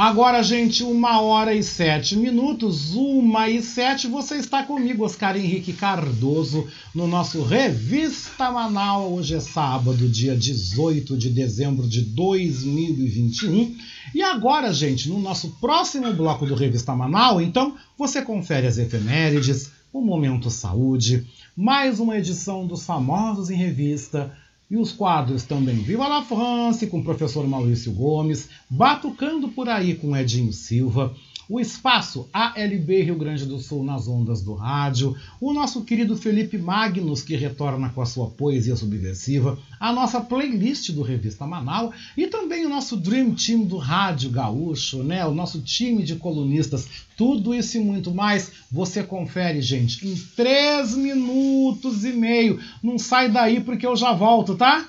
Agora, gente, uma hora e sete minutos, uma e sete, você está comigo, Oscar Henrique Cardoso, no nosso Revista Manaus. Hoje é sábado, dia 18 de dezembro de 2021. E agora, gente, no nosso próximo bloco do Revista Manaus, então, você confere as efemérides, o Momento Saúde, mais uma edição dos Famosos em Revista, e os quadros também. Viva la France com o professor Maurício Gomes, Batucando por aí com Edinho Silva, o espaço ALB Rio Grande do Sul nas ondas do rádio, o nosso querido Felipe Magnus, que retorna com a sua poesia subversiva, a nossa playlist do Revista Manaus e também o nosso Dream Team do Rádio Gaúcho, né? o nosso time de colunistas. Tudo isso e muito mais você confere, gente, em 3 minutos e meio. Não sai daí porque eu já volto, tá?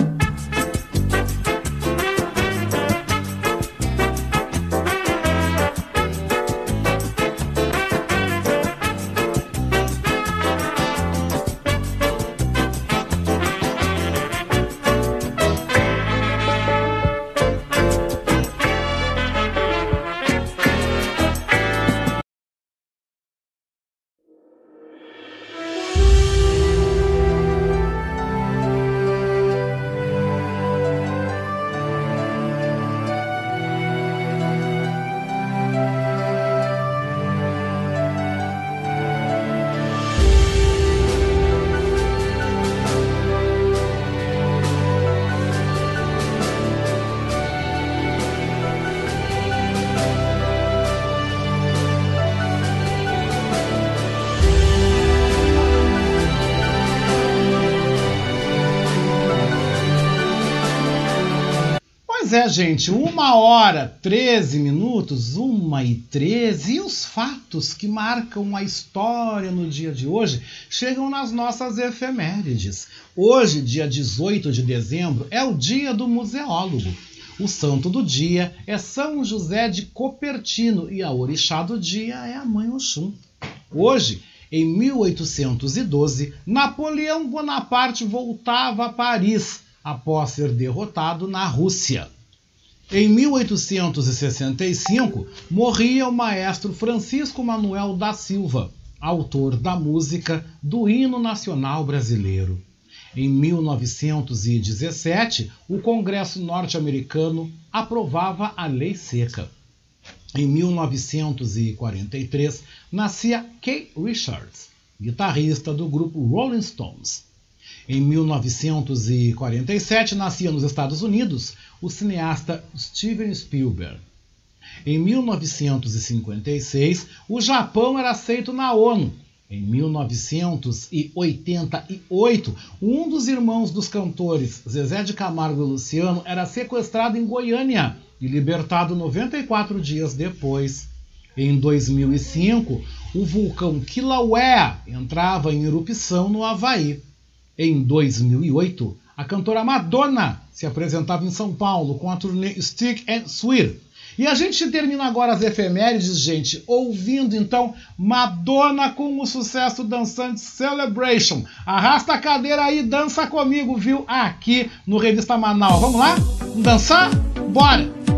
Gente, uma hora, 13 minutos, uma e 13, e os fatos que marcam a história no dia de hoje chegam nas nossas efemérides. Hoje, dia 18 de dezembro, é o dia do museólogo. O santo do dia é São José de Copertino e a orixá do dia é a Mãe Oxum. Hoje, em 1812, Napoleão Bonaparte voltava a Paris após ser derrotado na Rússia. Em 1865, morria o maestro Francisco Manuel da Silva, autor da música do Hino Nacional Brasileiro. Em 1917, o Congresso norte-americano aprovava a Lei Seca. Em 1943, nascia Kay Richards, guitarrista do grupo Rolling Stones. Em 1947, nascia nos Estados Unidos o cineasta Steven Spielberg. Em 1956, o Japão era aceito na ONU. Em 1988, um dos irmãos dos cantores, Zezé de Camargo e Luciano, era sequestrado em Goiânia e libertado 94 dias depois. Em 2005, o vulcão Kilauea entrava em erupção no Havaí. Em 2008, a cantora Madonna se apresentava em São Paulo com a turnê Stick and Sweet. E a gente termina agora as efemérides, gente, ouvindo então Madonna com o sucesso dançante Celebration. Arrasta a cadeira aí, dança comigo, viu? Aqui no Revista Manaus. Vamos lá? Dançar? Bora!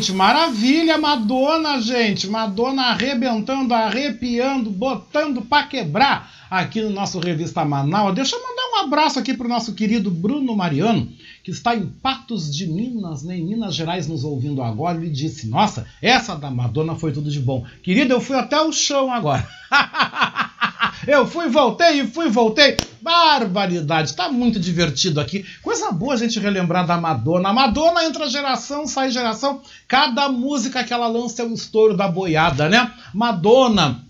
Gente, maravilha, Madonna, gente. Madonna arrebentando, arrepiando, botando pra quebrar aqui no nosso Revista Manaus. Deixa eu mandar um abraço aqui pro nosso querido Bruno Mariano, que está em Patos de Minas, né, em Minas Gerais, nos ouvindo agora. Ele disse: Nossa, essa da Madonna foi tudo de bom. Querido, eu fui até o chão agora. Eu fui, voltei e fui, voltei. Barbaridade, tá muito divertido aqui. Coisa boa a gente relembrar da Madonna. A Madonna entra geração, sai geração. Cada música que ela lança é um estouro da boiada, né? Madonna,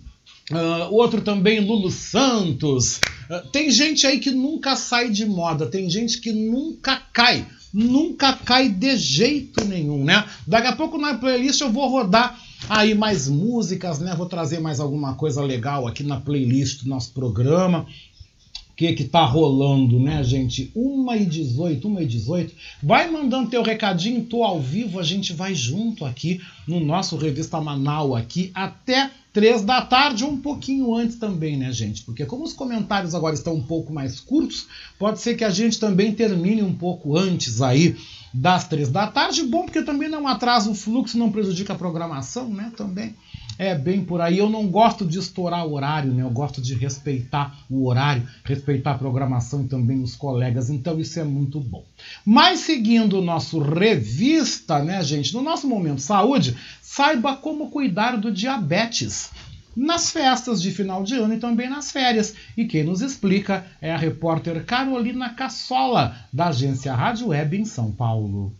uh, outro também, Lulu Santos. Uh, tem gente aí que nunca sai de moda, tem gente que nunca cai. Nunca cai de jeito nenhum, né? Daqui a pouco na playlist eu vou rodar aí mais músicas, né? Vou trazer mais alguma coisa legal aqui na playlist do nosso programa. Que que tá rolando, né, gente? 1 e 18, 1 e 18. Vai mandando teu recadinho, tô ao vivo, a gente vai junto aqui no nosso Revista Manaus aqui até três da tarde, um pouquinho antes também, né, gente? Porque como os comentários agora estão um pouco mais curtos, pode ser que a gente também termine um pouco antes aí das três da tarde. Bom, porque também não atrasa o fluxo, não prejudica a programação, né? Também é bem por aí. Eu não gosto de estourar o horário, né? Eu gosto de respeitar o horário, respeitar a programação e também os colegas. Então isso é muito bom. Mas seguindo o nosso revista, né, gente? No nosso momento saúde, saiba como cuidar do diabetes nas festas de final de ano e também nas férias. E quem nos explica é a repórter Carolina Cassola, da agência Rádio Web em São Paulo.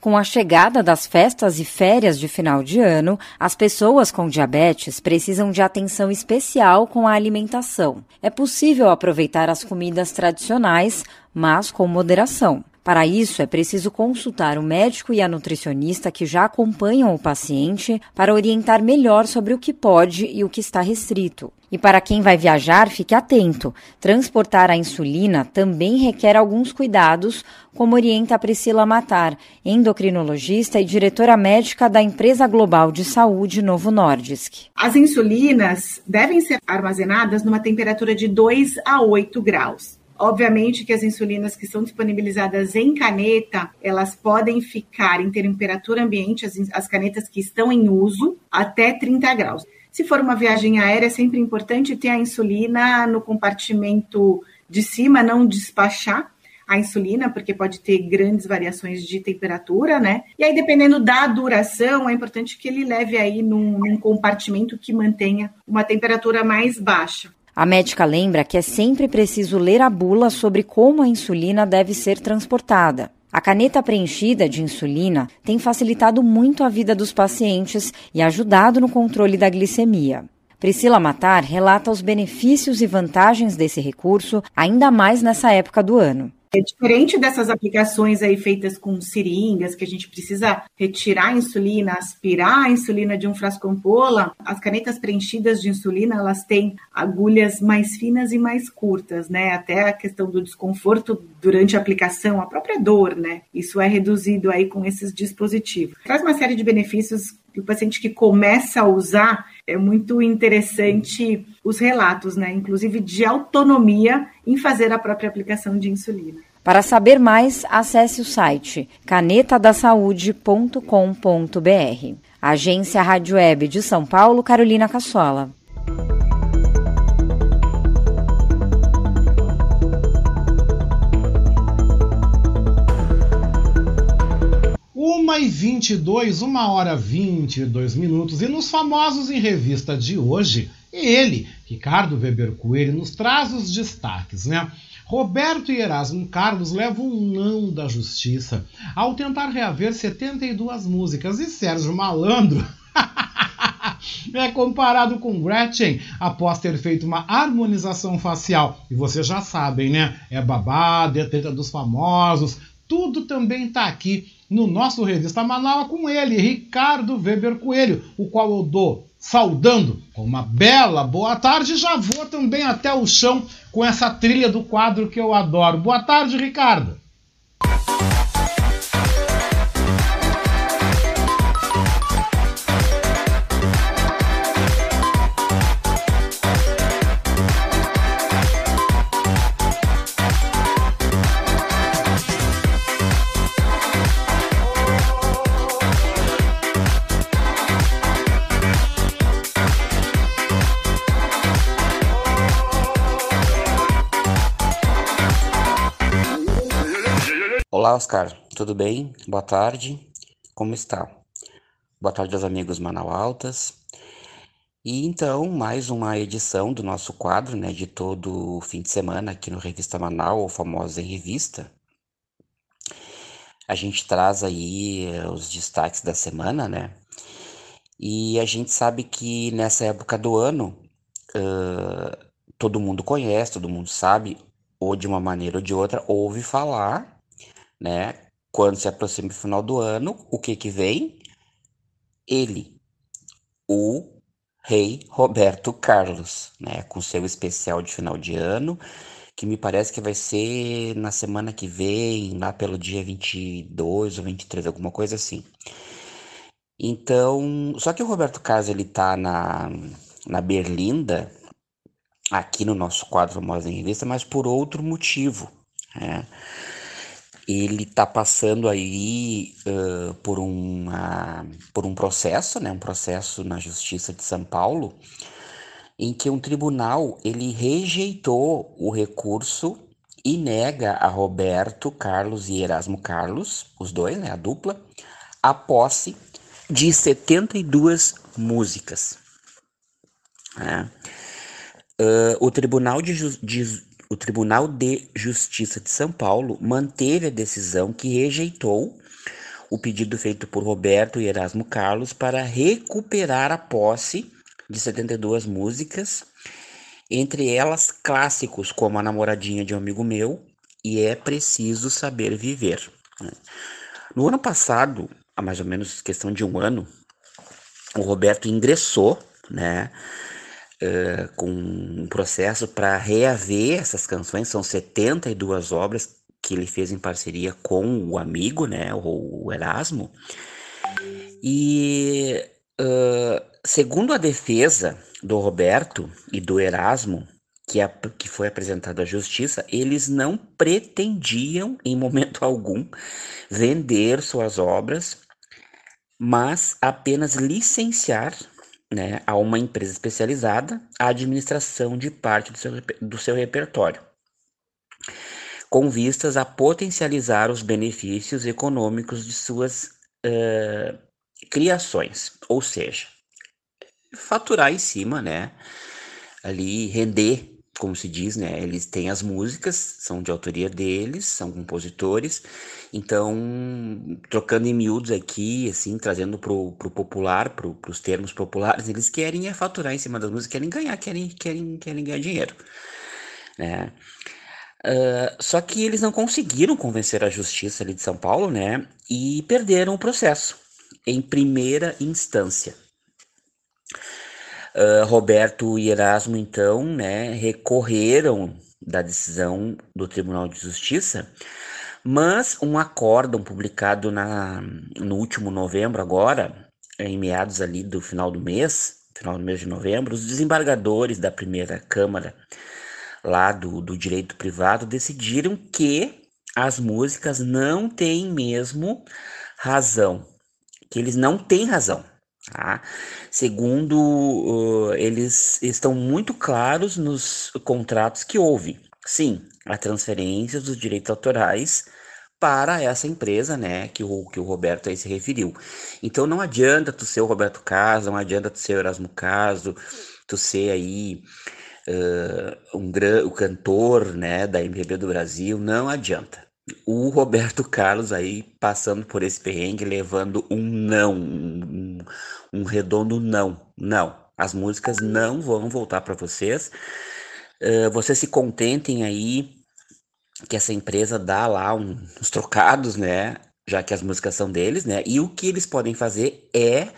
Com a chegada das festas e férias de final de ano, as pessoas com diabetes precisam de atenção especial com a alimentação. É possível aproveitar as comidas tradicionais, mas com moderação. Para isso, é preciso consultar o médico e a nutricionista que já acompanham o paciente para orientar melhor sobre o que pode e o que está restrito. E para quem vai viajar, fique atento. Transportar a insulina também requer alguns cuidados, como orienta a Priscila Matar, endocrinologista e diretora médica da empresa global de saúde Novo Nordisk. As insulinas devem ser armazenadas numa temperatura de 2 a 8 graus. Obviamente que as insulinas que são disponibilizadas em caneta, elas podem ficar em temperatura ambiente, as, as canetas que estão em uso, até 30 graus. Se for uma viagem aérea, é sempre importante ter a insulina no compartimento de cima, não despachar a insulina, porque pode ter grandes variações de temperatura, né? E aí, dependendo da duração, é importante que ele leve aí num, num compartimento que mantenha uma temperatura mais baixa. A médica lembra que é sempre preciso ler a bula sobre como a insulina deve ser transportada. A caneta preenchida de insulina tem facilitado muito a vida dos pacientes e ajudado no controle da glicemia. Priscila Matar relata os benefícios e vantagens desse recurso, ainda mais nessa época do ano. É diferente dessas aplicações aí feitas com seringas, que a gente precisa retirar a insulina, aspirar a insulina de um frasco ampola, as canetas preenchidas de insulina, elas têm agulhas mais finas e mais curtas, né? Até a questão do desconforto durante a aplicação, a própria dor, né? Isso é reduzido aí com esses dispositivos. Traz uma série de benefícios o paciente que começa a usar é muito interessante os relatos, né? Inclusive de autonomia em fazer a própria aplicação de insulina. Para saber mais, acesse o site canetadasaude.com.br. Agência Rádio Web de São Paulo, Carolina Cassola. 1 e 22, 1 hora 22 minutos. E nos famosos em revista de hoje, ele, Ricardo Weber Coelho, nos traz os destaques, né? Roberto e Erasmo Carlos levam um não da justiça ao tentar reaver 72 músicas e Sérgio Malandro é comparado com Gretchen após ter feito uma harmonização facial. E vocês já sabem, né? É babado, é treta dos famosos, tudo também está aqui no nosso Revista Manaus com ele, Ricardo Weber Coelho, o qual eu dou saudando com uma bela boa tarde. Já vou também até o chão com essa trilha do quadro que eu adoro. Boa tarde, Ricardo. Olá, Oscar, tudo bem? Boa tarde, como está? Boa tarde aos amigos Manau Altas. E então, mais uma edição do nosso quadro, né, de todo fim de semana aqui no Revista Manau, ou famosa em revista. A gente traz aí eh, os destaques da semana, né? E a gente sabe que nessa época do ano, uh, todo mundo conhece, todo mundo sabe, ou de uma maneira ou de outra, ouve falar né? Quando se aproxima o final do ano, o que que vem? Ele, o rei Roberto Carlos, né? Com seu especial de final de ano, que me parece que vai ser na semana que vem, lá pelo dia 22 ou 23, alguma coisa assim. Então, só que o Roberto Carlos ele tá na, na Berlinda, aqui no nosso quadro Moda em Revista, mas por outro motivo, né? Ele está passando aí uh, por, uma, por um processo, né, um processo na Justiça de São Paulo, em que um tribunal ele rejeitou o recurso e nega a Roberto Carlos e Erasmo Carlos, os dois, né, a dupla, a posse de 72 músicas. É. Uh, o Tribunal de, de o Tribunal de Justiça de São Paulo manteve a decisão que rejeitou o pedido feito por Roberto e Erasmo Carlos para recuperar a posse de 72 músicas, entre elas clássicos como A Namoradinha de um Amigo Meu e É Preciso Saber Viver. No ano passado, há mais ou menos questão de um ano, o Roberto ingressou, né, uh, com um processo para reaver essas canções. São 72 obras que ele fez em parceria com o amigo, né, o Erasmo. E uh, segundo a defesa do Roberto e do Erasmo, que, a, que foi apresentado à justiça, eles não pretendiam, em momento algum, vender suas obras, mas apenas licenciar né, a uma empresa especializada a administração de parte do seu, do seu repertório, com vistas a potencializar os benefícios econômicos de suas uh, criações, ou seja, faturar em cima, né, ali render como se diz, né? Eles têm as músicas, são de autoria deles, são compositores. Então, trocando em miúdos aqui, assim, trazendo pro, pro popular, pro, pros termos populares, eles querem é faturar em cima das músicas, querem ganhar, querem, querem, querem ganhar dinheiro, né? Uh, só que eles não conseguiram convencer a justiça ali de São Paulo, né? E perderam o processo em primeira instância. Uh, Roberto e Erasmo, então, né, recorreram da decisão do Tribunal de Justiça, mas um acórdão publicado na, no último novembro, agora, em meados ali do final do mês, final do mês de novembro, os desembargadores da primeira Câmara lá do, do direito privado decidiram que as músicas não têm mesmo razão, que eles não têm razão. Tá? Segundo, uh, eles estão muito claros nos contratos que houve. Sim, a transferência dos direitos autorais para essa empresa, né, que o, que o Roberto aí se referiu. Então não adianta tu ser o Roberto Caso, não adianta tu ser o Erasmo Caso, tu ser aí uh, um gran, o cantor, né, da MPB do Brasil, não adianta o Roberto Carlos aí passando por esse perrengue, levando um não, um, um redondo não. Não, as músicas não vão voltar para vocês. Uh, vocês se contentem aí que essa empresa dá lá uns trocados, né? Já que as músicas são deles, né? E o que eles podem fazer é,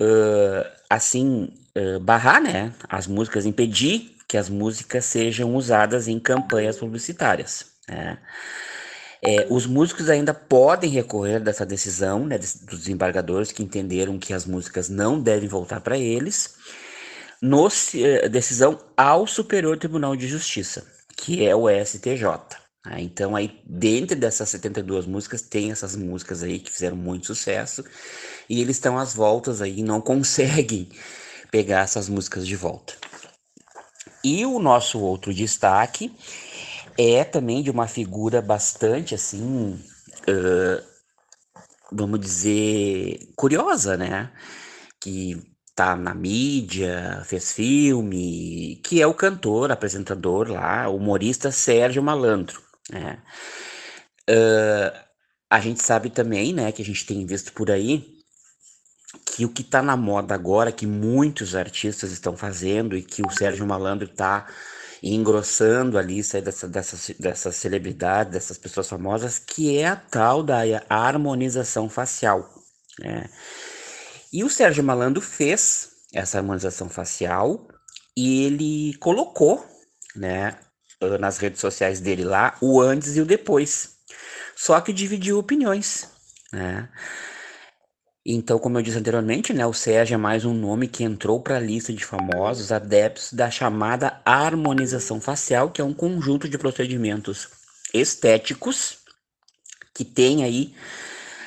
uh, assim, uh, barrar, né? As músicas, impedir que as músicas sejam usadas em campanhas publicitárias, né? É, os músicos ainda podem recorrer dessa decisão né, dos desembargadores que entenderam que as músicas não devem voltar para eles, no, eh, decisão ao Superior Tribunal de Justiça, que é o STJ. Né? Então, aí, dentro dessas 72 músicas, tem essas músicas aí que fizeram muito sucesso, e eles estão às voltas aí, não conseguem pegar essas músicas de volta. E o nosso outro destaque é também de uma figura bastante assim uh, vamos dizer, curiosa, né? Que tá na mídia, fez filme, que é o cantor, apresentador lá, humorista Sérgio Malandro, né? Uh, a gente sabe também, né, que a gente tem visto por aí, que o que tá na moda agora, que muitos artistas estão fazendo e que o Sérgio Malandro tá engrossando a lista dessa, dessas, dessas celebridades, dessas pessoas famosas, que é a tal da harmonização facial. Né? E o Sérgio Malandro fez essa harmonização facial e ele colocou né, nas redes sociais dele lá o antes e o depois. Só que dividiu opiniões. Né? Então, como eu disse anteriormente, né, o Sérgio é mais um nome que entrou para a lista de famosos adeptos da chamada harmonização facial, que é um conjunto de procedimentos estéticos que tem aí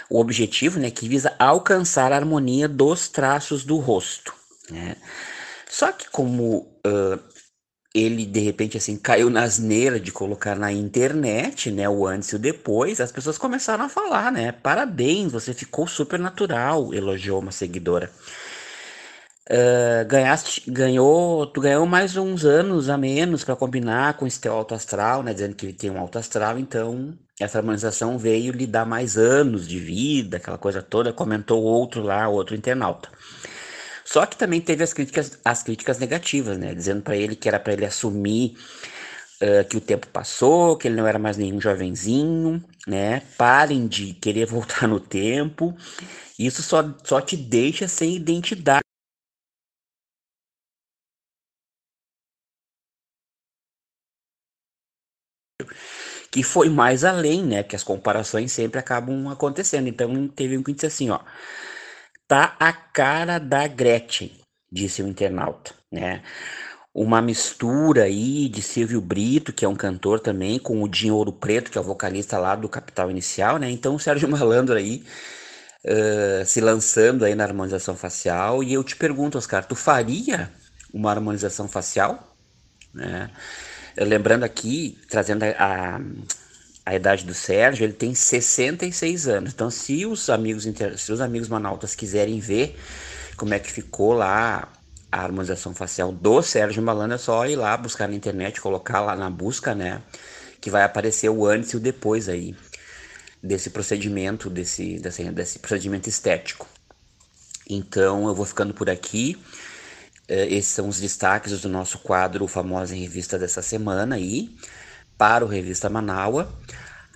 o objetivo, né, que visa alcançar a harmonia dos traços do rosto. Né? Só que como uh, ele de repente assim caiu na asneira de colocar na internet, né, o antes e o depois, as pessoas começaram a falar, né? Parabéns, você ficou super natural, elogiou uma seguidora. Uh, ganhaste, ganhou, tu ganhou mais uns anos a menos para combinar com esse teu alto astral, né? Dizendo que ele tem um alto astral, então essa harmonização veio lhe dar mais anos de vida, aquela coisa toda, comentou outro lá, outro internauta. Só que também teve as críticas, as críticas negativas, né? Dizendo para ele que era para ele assumir uh, que o tempo passou, que ele não era mais nenhum jovenzinho, né? Parem de querer voltar no tempo. Isso só, só te deixa sem identidade. que foi mais além, né? Que as comparações sempre acabam acontecendo. Então teve um que disse assim, ó. Tá a cara da Gretchen, disse o internauta, né? Uma mistura aí de Silvio Brito, que é um cantor também, com o Dinho Ouro Preto, que é o vocalista lá do Capital Inicial, né? Então o Sérgio Malandro aí uh, se lançando aí na harmonização facial. E eu te pergunto, Oscar, tu faria uma harmonização facial? Né? Lembrando aqui, trazendo a, a a idade do Sérgio, ele tem 66 anos. Então, se os amigos, se os amigos manautas quiserem ver como é que ficou lá a harmonização facial do Sérgio Malandro, é só ir lá buscar na internet, colocar lá na busca, né? Que vai aparecer o antes e o depois aí desse procedimento, desse, desse, desse procedimento estético. Então, eu vou ficando por aqui. Eh, esses são os destaques do nosso quadro Famosa em Revista dessa semana aí para o Revista Manaua.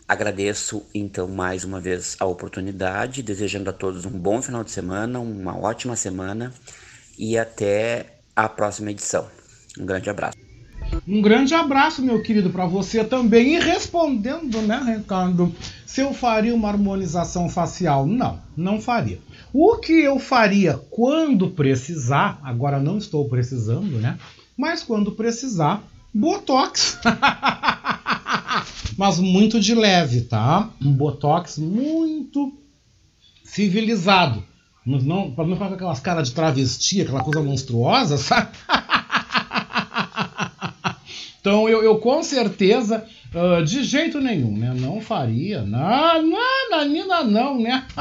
Agradeço então mais uma vez a oportunidade, desejando a todos um bom final de semana, uma ótima semana e até a próxima edição. Um grande abraço. Um grande abraço, meu querido, para você também. E respondendo, né, Ricardo, se eu faria uma harmonização facial? Não, não faria. O que eu faria quando precisar, agora não estou precisando, né? Mas quando precisar, Botox. Mas muito de leve, tá? Um Botox muito civilizado. Não, não ficar com aquelas caras de travesti, aquela coisa monstruosa, sabe? então eu, eu com certeza, uh, de jeito nenhum, né? Não faria. Não, não, Nanina não, né?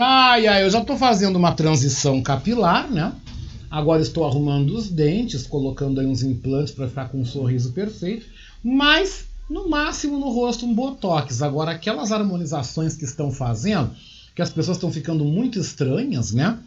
ai, ai, eu já tô fazendo uma transição capilar, né? Agora estou arrumando os dentes, colocando aí uns implantes para ficar com um sorriso perfeito, mas no máximo no rosto um botox. Agora aquelas harmonizações que estão fazendo, que as pessoas estão ficando muito estranhas, né?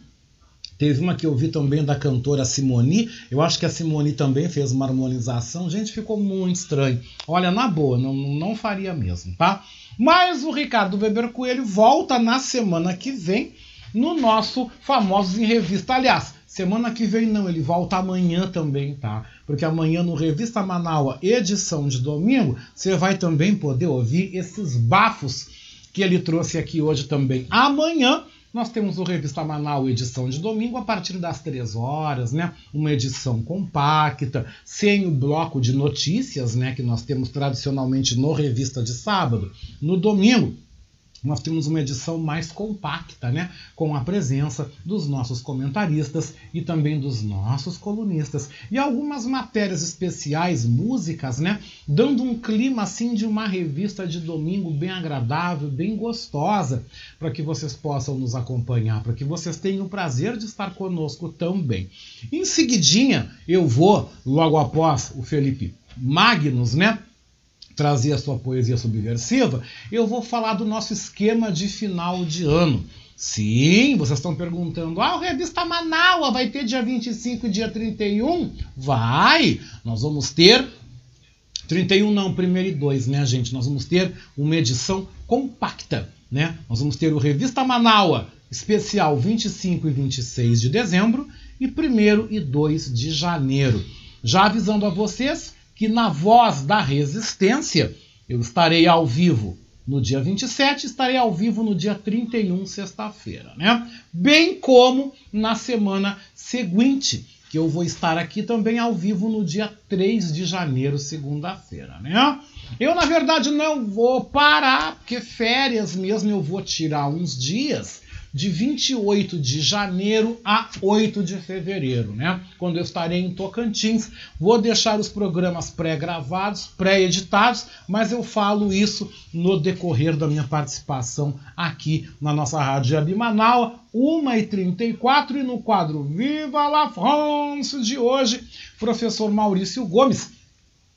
Teve uma que eu vi também da cantora Simone. Eu acho que a Simone também fez uma harmonização. Gente, ficou muito estranho. Olha, na boa, não, não faria mesmo, tá? Mas o Ricardo Weber Coelho volta na semana que vem no nosso Famosos em Revista. Aliás, Semana que vem não, ele volta amanhã também, tá? Porque amanhã no Revista Manaua, edição de domingo, você vai também poder ouvir esses bafos que ele trouxe aqui hoje também. Amanhã nós temos o Revista Manaus edição de domingo a partir das 3 horas, né? Uma edição compacta, sem o bloco de notícias, né, que nós temos tradicionalmente no Revista de sábado. No domingo nós temos uma edição mais compacta, né? Com a presença dos nossos comentaristas e também dos nossos colunistas. E algumas matérias especiais, músicas, né? Dando um clima assim de uma revista de domingo bem agradável, bem gostosa, para que vocês possam nos acompanhar, para que vocês tenham o prazer de estar conosco também. Em seguidinha, eu vou, logo após o Felipe Magnus, né? Trazer a sua poesia subversiva, eu vou falar do nosso esquema de final de ano. Sim, vocês estão perguntando, ah, o Revista Manaus vai ter dia 25 e dia 31? Vai! Nós vamos ter 31 não, primeiro e 2, né, gente? Nós vamos ter uma edição compacta, né? Nós vamos ter o Revista Manaus especial 25 e 26 de dezembro e 1 e 2 de janeiro. Já avisando a vocês que na Voz da Resistência eu estarei ao vivo no dia 27, estarei ao vivo no dia 31, sexta-feira, né? Bem como na semana seguinte, que eu vou estar aqui também ao vivo no dia 3 de janeiro, segunda-feira, né? Eu, na verdade, não vou parar, porque férias mesmo eu vou tirar uns dias de 28 de janeiro a 8 de fevereiro, né? Quando eu estarei em Tocantins. Vou deixar os programas pré-gravados, pré-editados, mas eu falo isso no decorrer da minha participação aqui na nossa Rádio Abimanaua, 1h34 e no quadro Viva la France de hoje, professor Maurício Gomes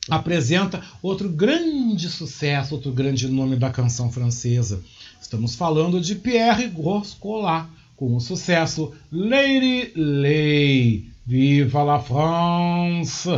apresenta outro grande sucesso, outro grande nome da canção francesa. Estamos falando de Pierre Groscolat, com o sucesso Lady Lay. Viva la France!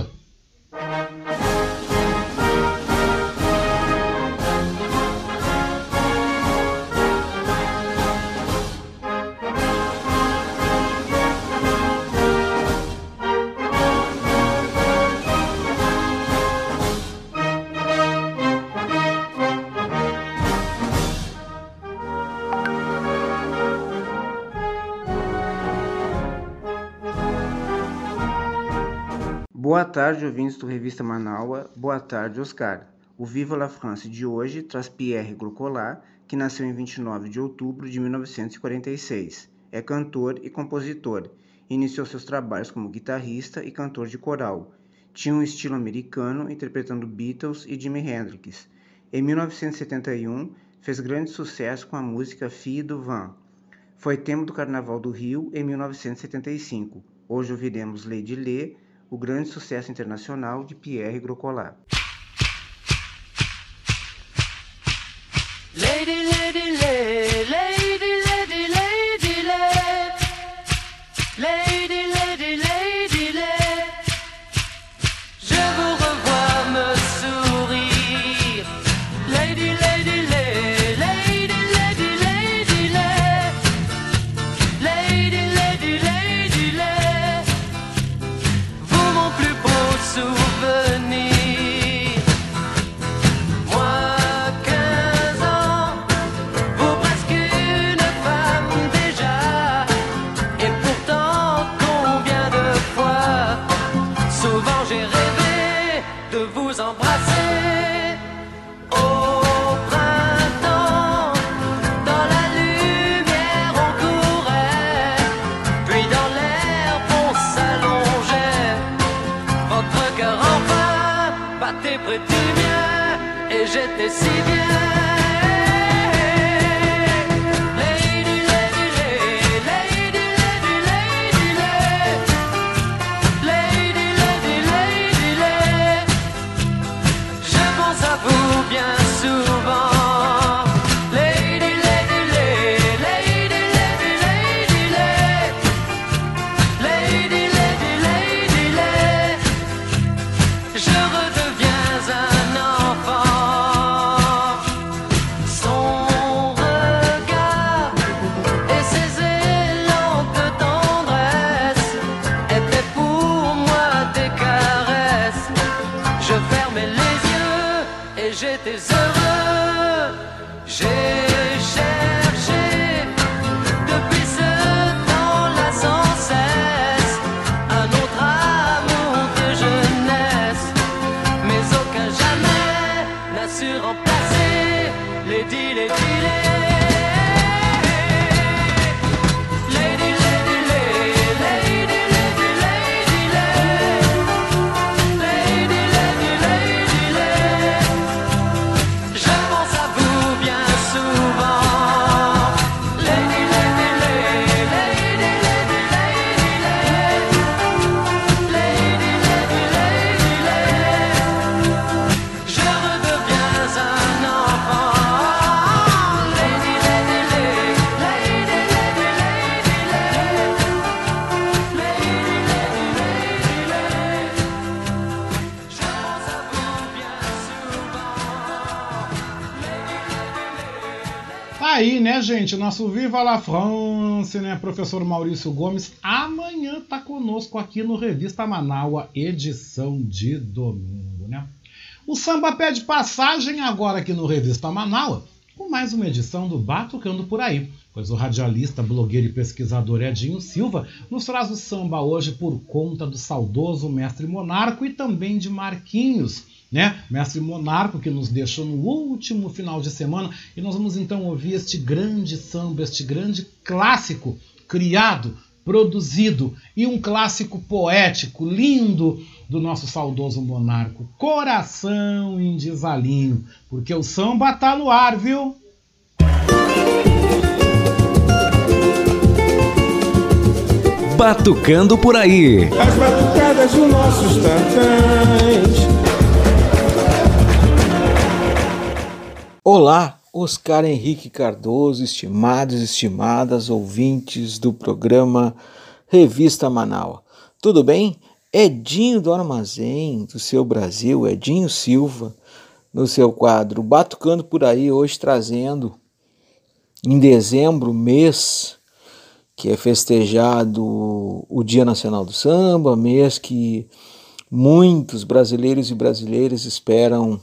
Tarde, ouvintes do Revista Manaua. Boa tarde, Oscar. O Viva la France de hoje traz Pierre Grocolat, que nasceu em 29 de outubro de 1946. É cantor e compositor. Iniciou seus trabalhos como guitarrista e cantor de coral. Tinha um estilo americano, interpretando Beatles e Jimi Hendrix. Em 1971, fez grande sucesso com a música Fille du Vent. Foi tema do Carnaval do Rio em 1975. Hoje ouviremos Lady Lê, o grande sucesso internacional de Pierre Grocolat. Lady, this is Tá aí, né, gente? Nosso Viva la France, né? Professor Maurício Gomes, amanhã tá conosco aqui no Revista Manaua, edição de domingo, né? O samba pede passagem agora aqui no Revista Manaua, com mais uma edição do Batucando por Aí, pois o radialista, blogueiro e pesquisador Edinho Silva nos traz o samba hoje por conta do saudoso mestre Monarco e também de Marquinhos né? Mestre Monarco que nos deixou no último final de semana e nós vamos então ouvir este grande samba, este grande clássico criado, produzido e um clássico poético lindo do nosso saudoso monarco, Coração em Desalinho, porque o samba tá no ar, viu? Batucando por aí. As batucadas dos nossos tantãs. Olá, Oscar Henrique Cardoso, estimados e estimadas ouvintes do programa Revista Manaus. Tudo bem? Edinho do Armazém, do seu Brasil, Edinho Silva, no seu quadro Batucando por aí, hoje trazendo em dezembro, mês que é festejado o Dia Nacional do Samba, mês que muitos brasileiros e brasileiras esperam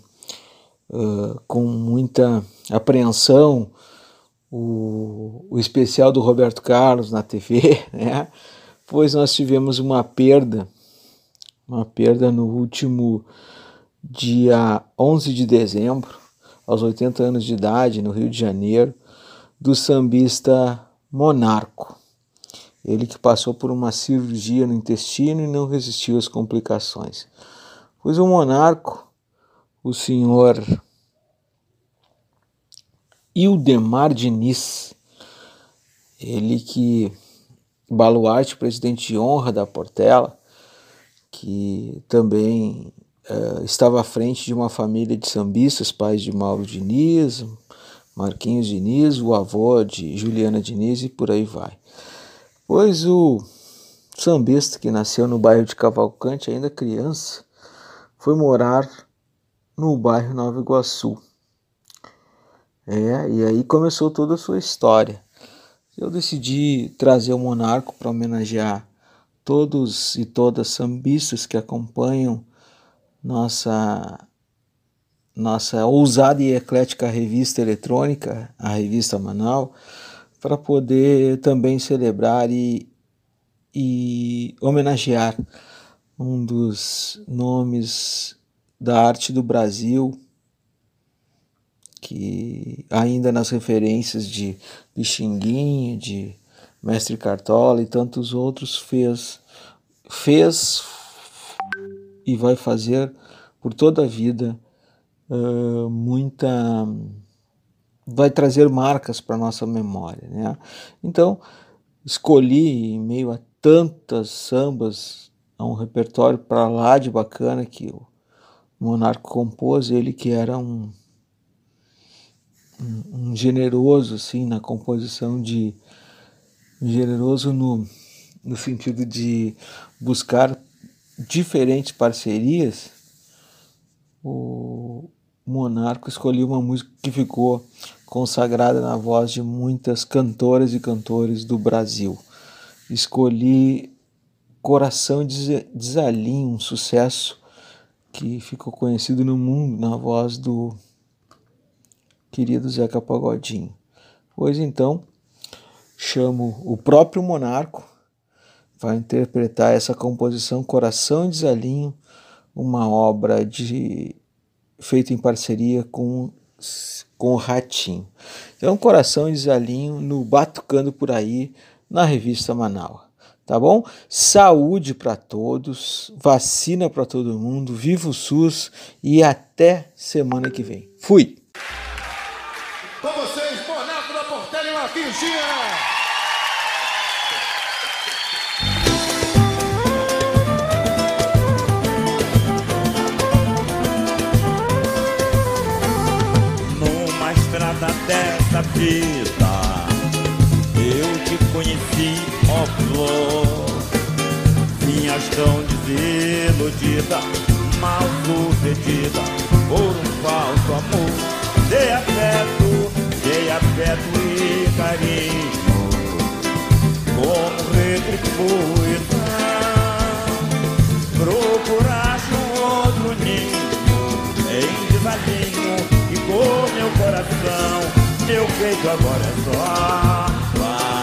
com muita apreensão o, o especial do Roberto Carlos na TV, né? pois nós tivemos uma perda, uma perda no último dia 11 de dezembro, aos 80 anos de idade, no Rio de Janeiro, do sambista Monarco. Ele que passou por uma cirurgia no intestino e não resistiu às complicações. Pois o monarco, o senhor Ildemar Diniz, ele que baluarte presidente de honra da Portela, que também uh, estava à frente de uma família de sambistas, pais de Mauro Diniz, Marquinhos Diniz, o avô de Juliana Diniz e por aí vai. Pois o sambista que nasceu no bairro de Cavalcante, ainda criança, foi morar no bairro Nova Iguaçu. É, e aí começou toda a sua história. Eu decidi trazer o Monarco para homenagear todos e todas sambistas que acompanham nossa nossa ousada e eclética revista eletrônica, a revista Manal, para poder também celebrar e, e homenagear um dos nomes da arte do Brasil, que ainda nas referências de Pixinguinha, de Mestre Cartola e tantos outros fez, fez e vai fazer por toda a vida uh, muita vai trazer marcas para nossa memória, né? Então escolhi em meio a tantas sambas, a um repertório para lá de bacana que Monarco compôs, ele que era um, um, um generoso assim na composição de generoso no, no sentido de buscar diferentes parcerias, o Monarco escolheu uma música que ficou consagrada na voz de muitas cantoras e cantores do Brasil. Escolhi Coração Desalinho, um sucesso que ficou conhecido no mundo na voz do querido Zeca Pagodinho. Pois então, chamo o próprio Monarco vai interpretar essa composição Coração Desalinho, uma obra de feita em parceria com com o Ratinho. Então, Coração Desalinho no Batucando por aí na revista Manaus tá bom? Saúde para todos, vacina para todo mundo, viva o SUS e até semana que vem. Fui! Com vocês, Bonaco da Portela e Marquinhos Dias. Numa estrada dessa vida te conheci, ó flor Vinhas tão desiludida Mal sucedida Por um falso amor Dei afeto, dei afeto e carinho, como retribuição. Procuraste um outro ninho em desalinho e com meu coração. Meu peito agora é só.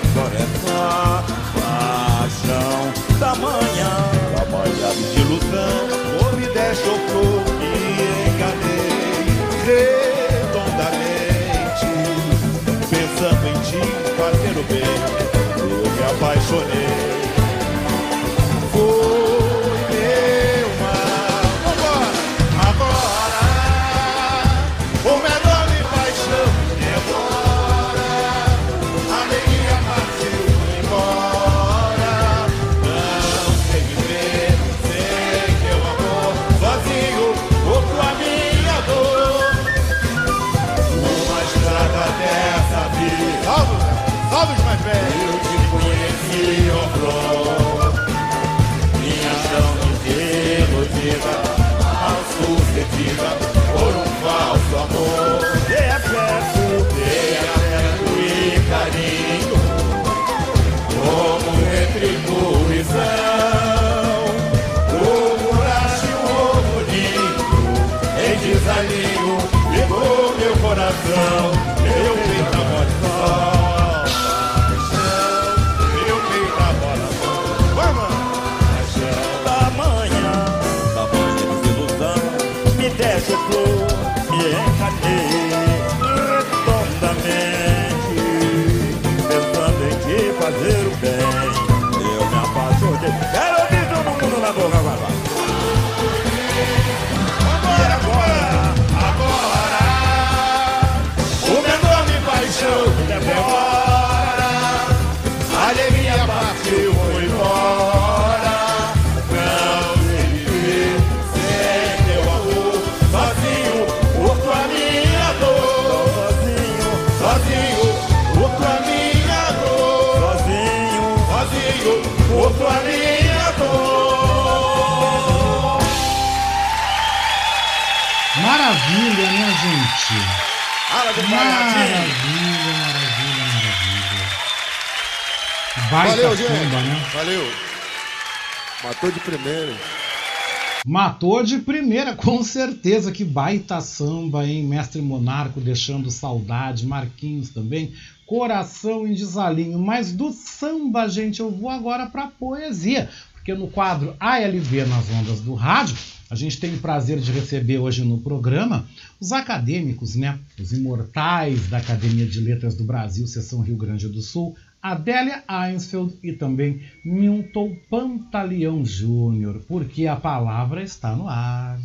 Meu peito agora é só paixão. Tamanha, tamanha desilusão. Ou me deixou flor e enganei redondamente. Pensando em te fazer o bem, eu me apaixonei. Coração. Maravilha, né, gente? Maravilha, maravilha, maravilha. Baita Valeu, samba, gente. né? Valeu. Matou de primeira. Matou de primeira, com certeza. Que baita samba, hein? Mestre Monarco deixando saudade, Marquinhos também. Coração em desalinho. Mas do samba, gente, eu vou agora para poesia. Porque no quadro ALV nas ondas do rádio, a gente tem o prazer de receber hoje no programa os acadêmicos, né? Os imortais da Academia de Letras do Brasil, seção Rio Grande do Sul, Adélia Einsfeld e também Milton Pantaleão Júnior, porque a palavra está no ar.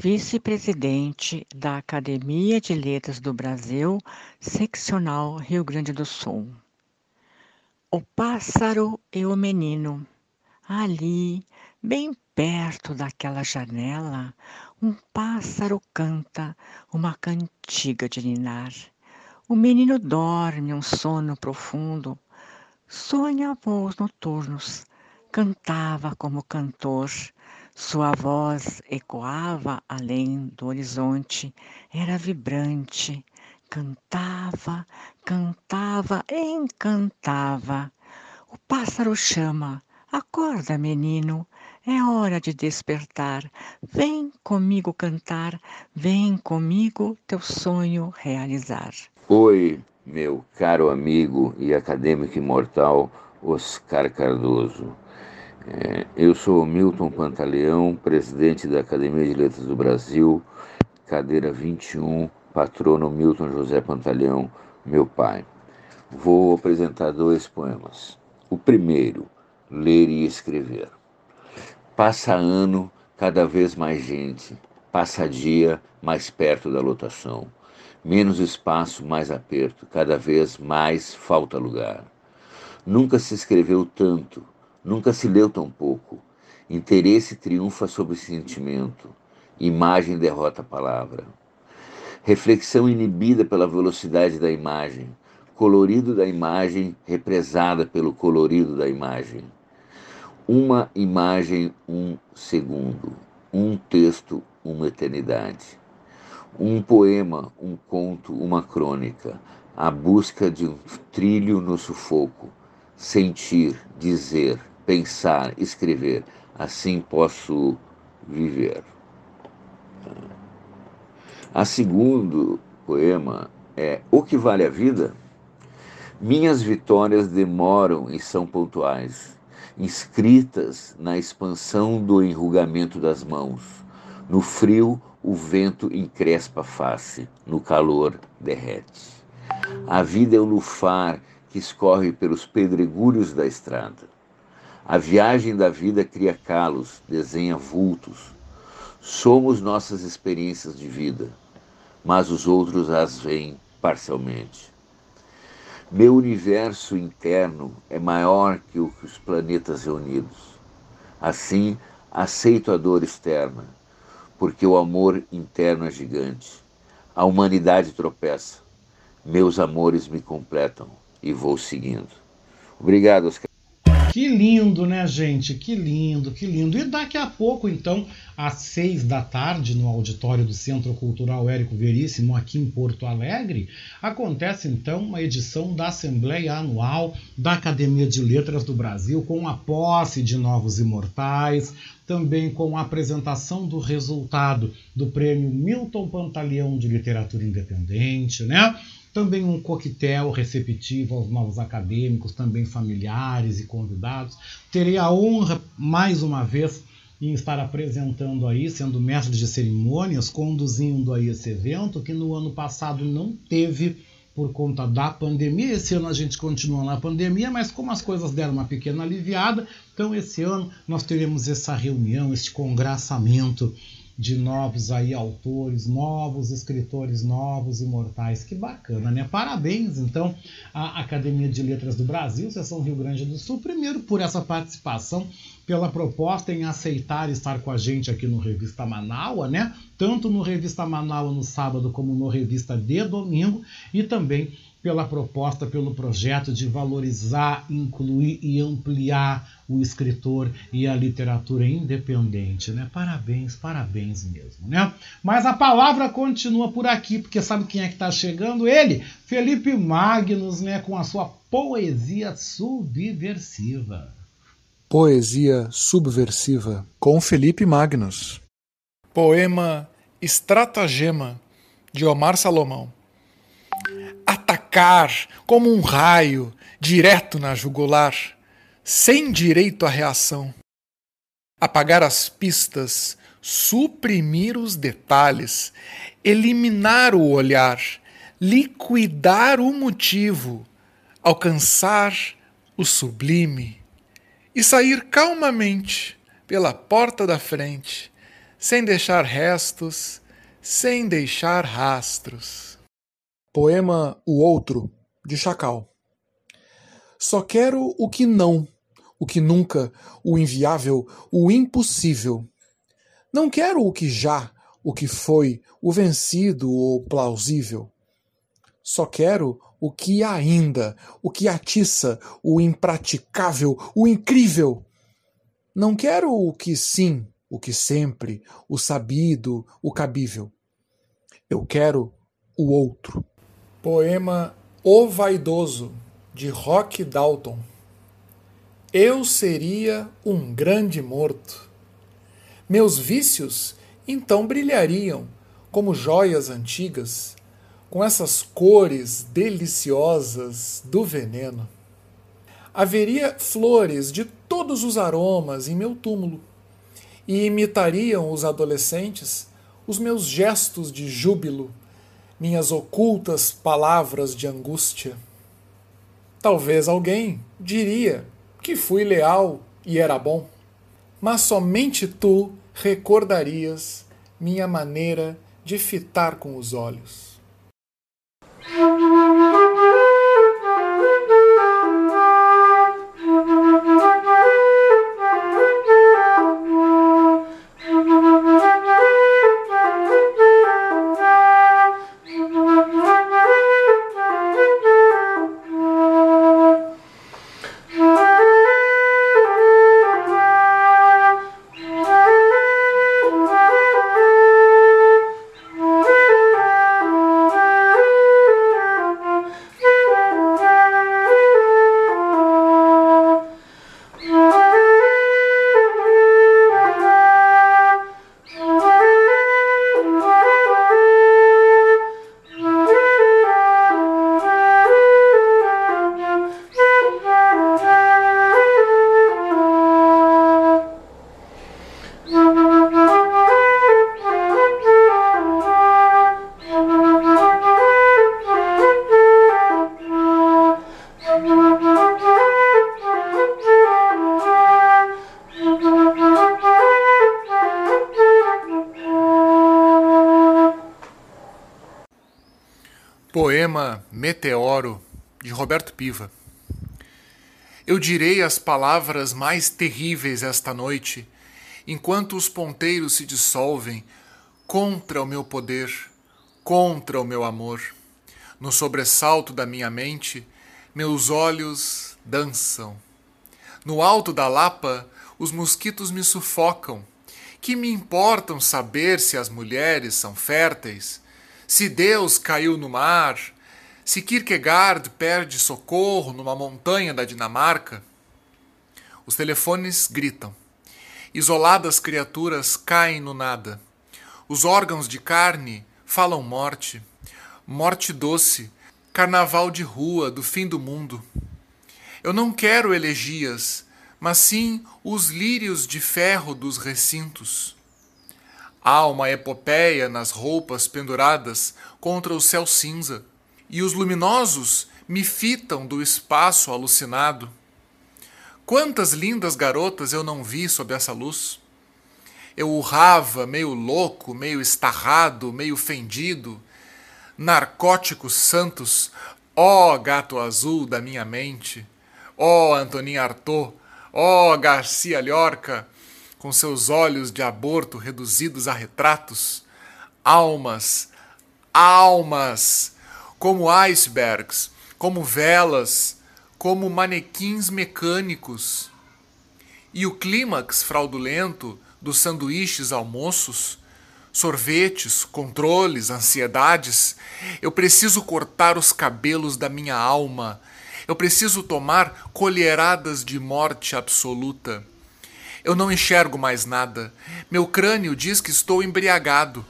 Vice-presidente da Academia de Letras do Brasil, seccional Rio Grande do Sul. O pássaro e o menino. Ali, bem perto daquela janela, um pássaro canta uma cantiga de ninar. O menino dorme um sono profundo, sonha voos noturnos, cantava como cantor, sua voz ecoava além do horizonte, era vibrante, cantava, cantava, encantava. O pássaro chama, acorda, menino, é hora de despertar. Vem comigo cantar, vem comigo teu sonho realizar. Oi, meu caro amigo e acadêmico imortal Oscar Cardoso. É, eu sou Milton Pantaleão, presidente da Academia de Letras do Brasil, cadeira 21, patrono Milton José Pantaleão, meu pai. Vou apresentar dois poemas. O primeiro, Ler e Escrever. Passa ano, cada vez mais gente. Passa dia, mais perto da lotação. Menos espaço, mais aperto. Cada vez mais falta lugar. Nunca se escreveu tanto, nunca se leu tão pouco. Interesse triunfa sobre sentimento. Imagem derrota a palavra. Reflexão inibida pela velocidade da imagem. Colorido da imagem represada pelo colorido da imagem. Uma imagem, um segundo. Um texto, uma eternidade. Um poema, um conto, uma crônica. A busca de um trilho no sufoco. Sentir, dizer, pensar, escrever. Assim posso viver. A segundo poema é O que vale a vida? Minhas vitórias demoram e são pontuais, inscritas na expansão do enrugamento das mãos. No frio, o vento encrespa a face, no calor, derrete. A vida é o lufar que escorre pelos pedregulhos da estrada. A viagem da vida cria calos, desenha vultos. Somos nossas experiências de vida, mas os outros as veem parcialmente. Meu universo interno é maior que os planetas reunidos. Assim, aceito a dor externa, porque o amor interno é gigante. A humanidade tropeça. Meus amores me completam e vou seguindo. Obrigado, Oscar. Que lindo, né, gente? Que lindo, que lindo. E daqui a pouco, então, às seis da tarde, no auditório do Centro Cultural Érico Veríssimo, aqui em Porto Alegre, acontece então uma edição da Assembleia Anual da Academia de Letras do Brasil, com a posse de novos imortais, também com a apresentação do resultado do prêmio Milton Pantaleão de Literatura Independente, né? Também um coquetel receptivo aos novos acadêmicos, também familiares e convidados. Terei a honra, mais uma vez, em estar apresentando aí, sendo mestre de cerimônias, conduzindo aí esse evento, que no ano passado não teve por conta da pandemia. Esse ano a gente continua na pandemia, mas como as coisas deram uma pequena aliviada, então esse ano nós teremos essa reunião, este congraçamento de novos aí autores, novos escritores, novos imortais. Que bacana, né? Parabéns, então, à Academia de Letras do Brasil, Seção Rio Grande do Sul, primeiro por essa participação, pela proposta em aceitar estar com a gente aqui no Revista Manaua, né? Tanto no Revista Manaua no sábado como no Revista de domingo e também pela proposta, pelo projeto de valorizar, incluir e ampliar o escritor e a literatura independente, né? Parabéns, parabéns mesmo, né? Mas a palavra continua por aqui, porque sabe quem é que está chegando? Ele, Felipe Magnus, né? Com a sua poesia subversiva. Poesia subversiva com Felipe Magnus. Poema Estratagema de Omar Salomão atacar como um raio direto na jugular, sem direito à reação. Apagar as pistas, suprimir os detalhes, eliminar o olhar, liquidar o motivo, alcançar o sublime e sair calmamente pela porta da frente, sem deixar restos, sem deixar rastros. Poema O Outro, de Chacal. Só quero o que não, o que nunca, o inviável, o impossível. Não quero o que já, o que foi, o vencido ou plausível. Só quero o que ainda, o que atiça, o impraticável, o incrível. Não quero o que sim, o que sempre, o sabido, o cabível. Eu quero o outro. Poema O Vaidoso, de Rock Dalton. Eu seria um grande morto. Meus vícios então brilhariam como joias antigas, com essas cores deliciosas do veneno. Haveria flores de todos os aromas em meu túmulo, e imitariam os adolescentes os meus gestos de júbilo minhas ocultas palavras de angústia. Talvez alguém diria que fui leal e era bom. mas somente tu recordarias minha maneira de fitar com os olhos. Meteoro, de Roberto Piva. Eu direi as palavras mais terríveis esta noite, enquanto os ponteiros se dissolvem contra o meu poder, contra o meu amor. No sobressalto da minha mente, meus olhos dançam. No alto da lapa, os mosquitos me sufocam. Que me importam saber se as mulheres são férteis? Se Deus caiu no mar? Se Kierkegaard perde socorro numa montanha da Dinamarca? Os telefones gritam. Isoladas criaturas caem no nada. Os órgãos de carne falam morte. Morte doce, carnaval de rua do fim do mundo. Eu não quero elegias, mas sim os lírios de ferro dos recintos. Há uma epopeia nas roupas penduradas contra o céu cinza, e os luminosos me fitam do espaço alucinado. Quantas lindas garotas eu não vi sob essa luz? Eu urrava, meio louco, meio estarrado, meio fendido. Narcóticos santos, ó gato azul da minha mente, ó Antonin Artaud, ó Garcia Lorca, com seus olhos de aborto reduzidos a retratos, almas, almas, como icebergs, como velas, como manequins mecânicos. E o clímax fraudulento dos sanduíches almoços, sorvetes, controles, ansiedades, eu preciso cortar os cabelos da minha alma. Eu preciso tomar colheradas de morte absoluta. Eu não enxergo mais nada. Meu crânio diz que estou embriagado.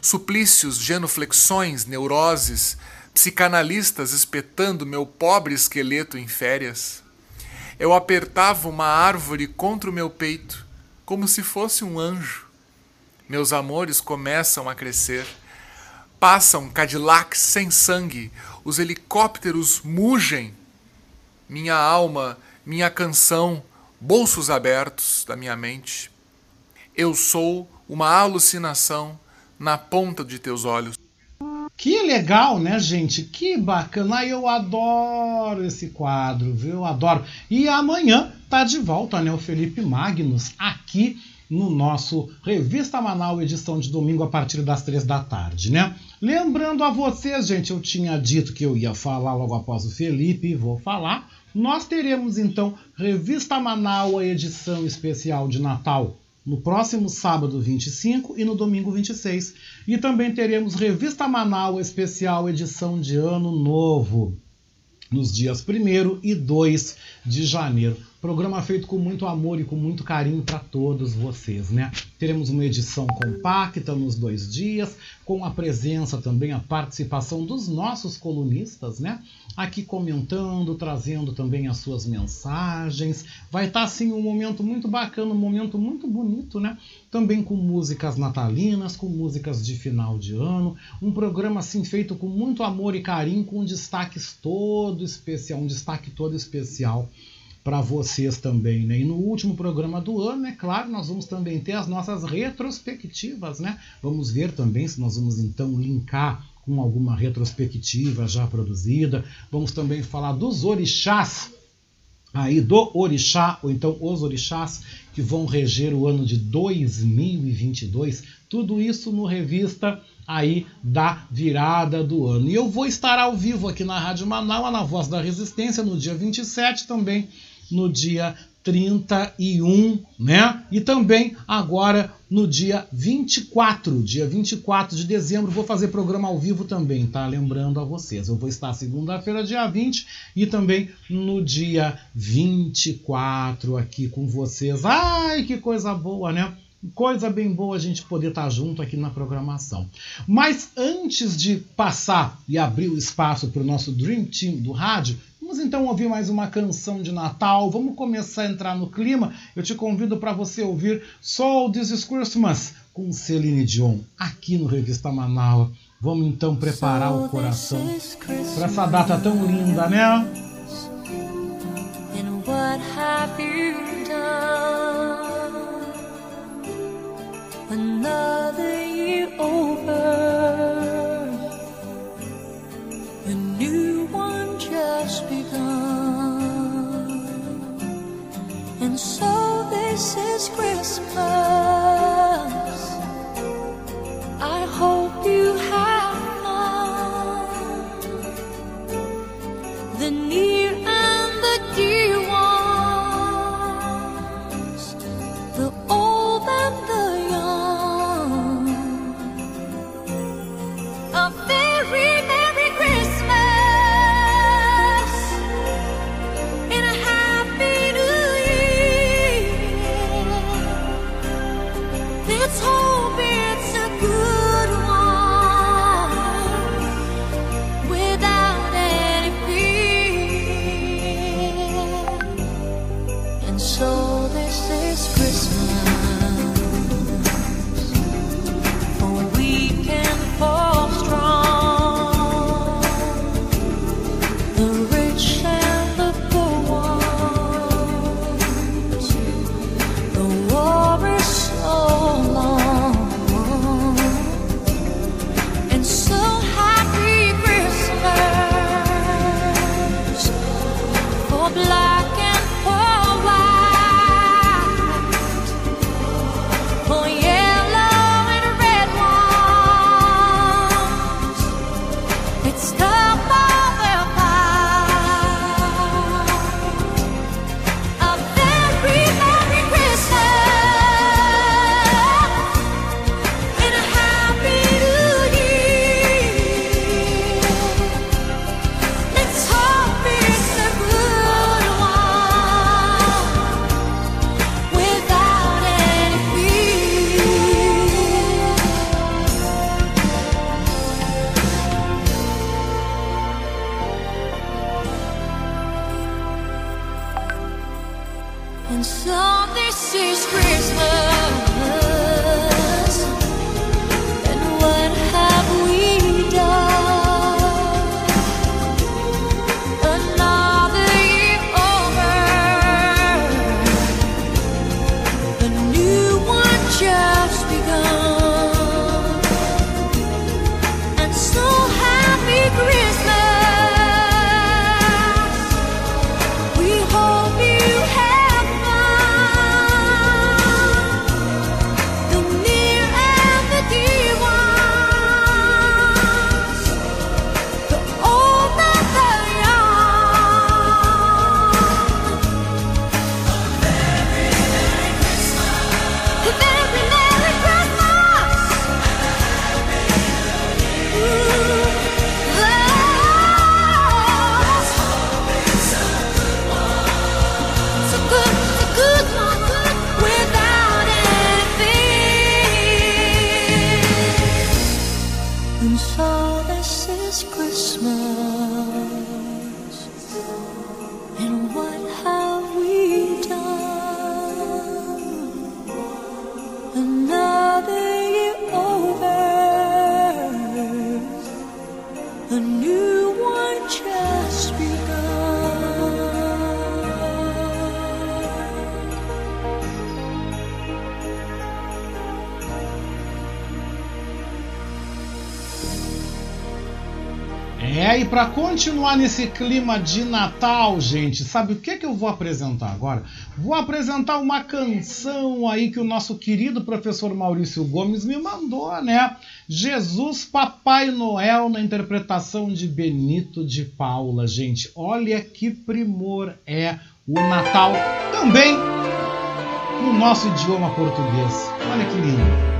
Suplícios, genuflexões, neuroses, psicanalistas espetando meu pobre esqueleto em férias. Eu apertava uma árvore contra o meu peito, como se fosse um anjo. Meus amores começam a crescer. Passam Cadillacs sem sangue, os helicópteros mugem. Minha alma, minha canção, bolsos abertos da minha mente. Eu sou uma alucinação na ponta de teus olhos. Que legal, né, gente? Que bacana. Eu adoro esse quadro, viu? Eu adoro. E amanhã tá de volta, né, o Felipe Magnus aqui no nosso Revista Manaus, edição de domingo, a partir das três da tarde, né? Lembrando a vocês, gente, eu tinha dito que eu ia falar logo após o Felipe, vou falar. Nós teremos então Revista Manaus, edição especial de Natal, no próximo sábado 25 e no domingo 26. E também teremos Revista Manaus, especial edição de Ano Novo, nos dias 1 e 2 de janeiro. Programa feito com muito amor e com muito carinho para todos vocês, né? Teremos uma edição compacta nos dois dias, com a presença também, a participação dos nossos colunistas, né? Aqui comentando, trazendo também as suas mensagens. Vai estar assim um momento muito bacana, um momento muito bonito, né? Também com músicas natalinas, com músicas de final de ano, um programa assim feito com muito amor e carinho, com destaques todo especial, um destaque todo especial para vocês também, né? E no último programa do ano, é claro, nós vamos também ter as nossas retrospectivas, né? Vamos ver também se nós vamos então linkar com alguma retrospectiva já produzida. Vamos também falar dos orixás aí do orixá, ou então os orixás que vão reger o ano de 2022. Tudo isso no revista aí da virada do ano. E eu vou estar ao vivo aqui na Rádio Manaus, na Voz da Resistência, no dia 27 também, no dia 31, né? E também agora no dia 24, dia 24 de dezembro, vou fazer programa ao vivo também, tá? Lembrando a vocês, eu vou estar segunda-feira, dia 20, e também no dia 24 aqui com vocês. Ai, que coisa boa, né? Coisa bem boa a gente poder estar junto aqui na programação. Mas antes de passar e abrir o espaço para o nosso Dream Team do rádio, vamos então ouvir mais uma canção de Natal. Vamos começar a entrar no clima. Eu te convido para você ouvir Soul This is Christmas com Celine Dion aqui no Revista Manaus. Vamos então preparar o coração para essa data tão linda, né? Another so this is Christmas. É, e para continuar nesse clima de Natal, gente, sabe o que, que eu vou apresentar agora? Vou apresentar uma canção aí que o nosso querido professor Maurício Gomes me mandou, né? Jesus Papai Noel na interpretação de Benito de Paula, gente. Olha que primor é o Natal também no nosso idioma português. Olha que lindo.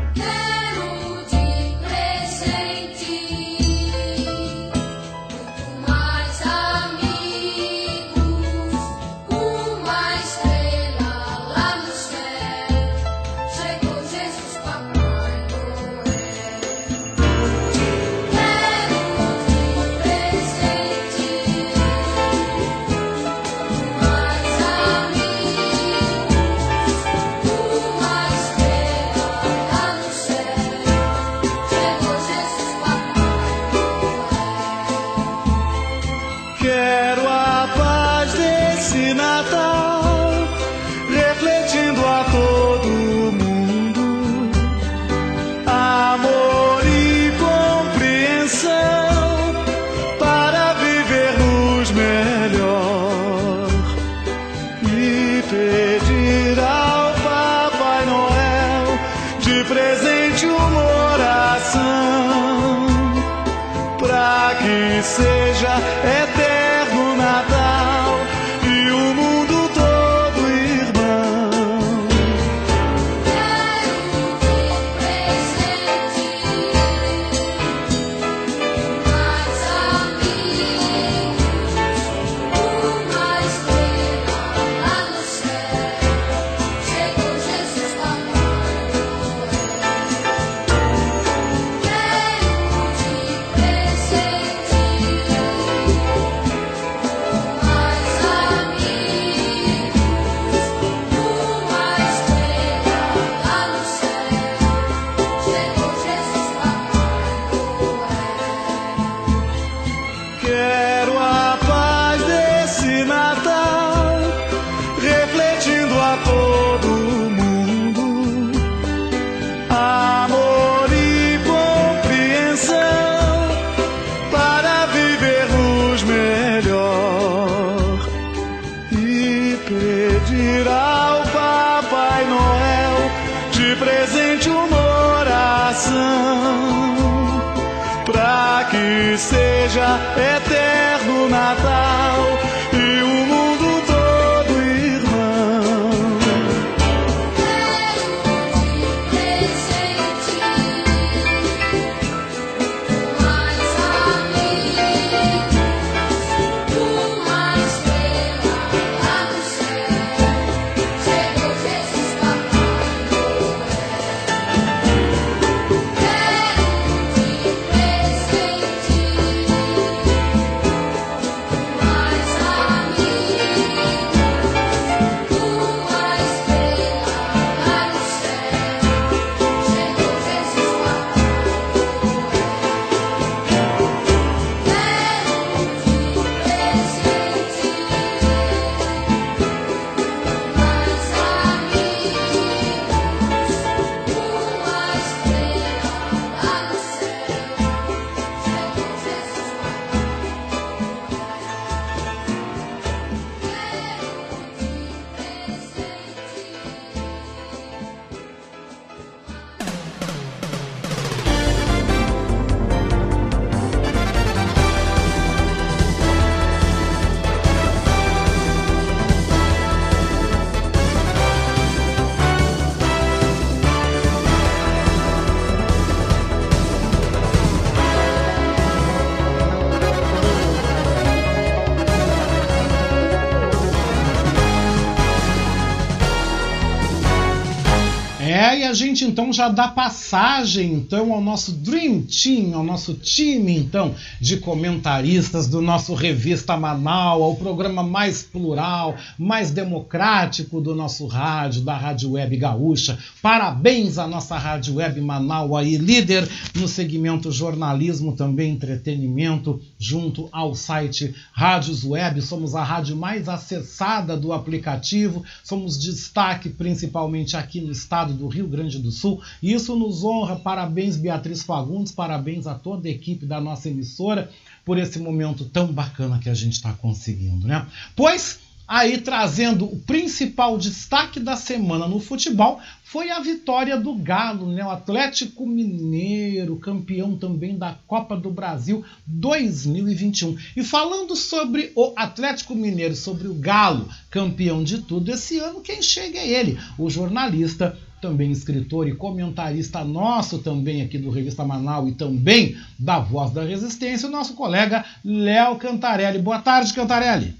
Gente então já dá passagem então ao nosso Dream Team, ao nosso time então de comentaristas do nosso Revista Manaus, ao programa mais plural, mais democrático do nosso rádio, da Rádio Web Gaúcha. Parabéns à nossa Rádio Web Manaus aí, líder no segmento jornalismo, também entretenimento, junto ao site Rádios Web. Somos a rádio mais acessada do aplicativo, somos destaque principalmente aqui no estado do Rio Grande do Sul. Isso nos honra. Parabéns, Beatriz Fagundes, parabéns a toda a equipe da nossa emissora. por esse momento tão bacana que a gente está conseguindo, né? Pois aí trazendo o principal destaque da semana no futebol foi a vitória do Galo, né? O Atlético Mineiro, campeão também da Copa do Brasil 2021. E falando sobre o Atlético Mineiro, sobre o Galo, campeão de tudo esse ano, quem chega é ele, o jornalista também escritor e comentarista nosso também aqui do Revista Manaus e também da Voz da Resistência, o nosso colega Léo Cantarelli. Boa tarde, Cantarelli.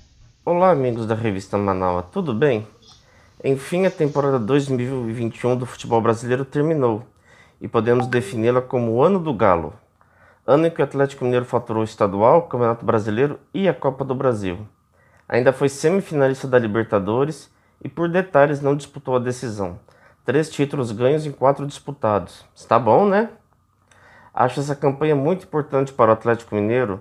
Olá, amigos da revista Manaus, tudo bem? Enfim, a temporada 2021 do futebol brasileiro terminou e podemos defini-la como o ano do Galo. Ano em que o Atlético Mineiro faturou o estadual, o Campeonato Brasileiro e a Copa do Brasil. Ainda foi semifinalista da Libertadores e, por detalhes, não disputou a decisão. Três títulos ganhos em quatro disputados. Está bom, né? Acho essa campanha muito importante para o Atlético Mineiro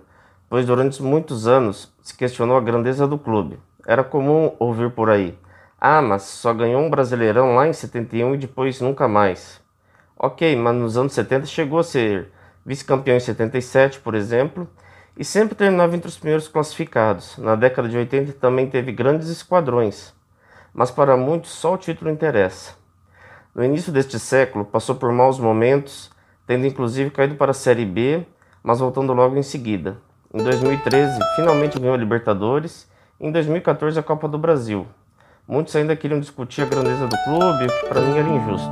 pois durante muitos anos se questionou a grandeza do clube. Era comum ouvir por aí: ah, mas só ganhou um Brasileirão lá em 71 e depois nunca mais. Ok, mas nos anos 70 chegou a ser vice-campeão em 77, por exemplo, e sempre terminava entre os primeiros classificados. Na década de 80 também teve grandes esquadrões, mas para muitos só o título interessa. No início deste século passou por maus momentos, tendo inclusive caído para a Série B, mas voltando logo em seguida. Em 2013, finalmente ganhou a Libertadores e em 2014 a Copa do Brasil. Muitos ainda queriam discutir a grandeza do clube, o que para mim era injusto.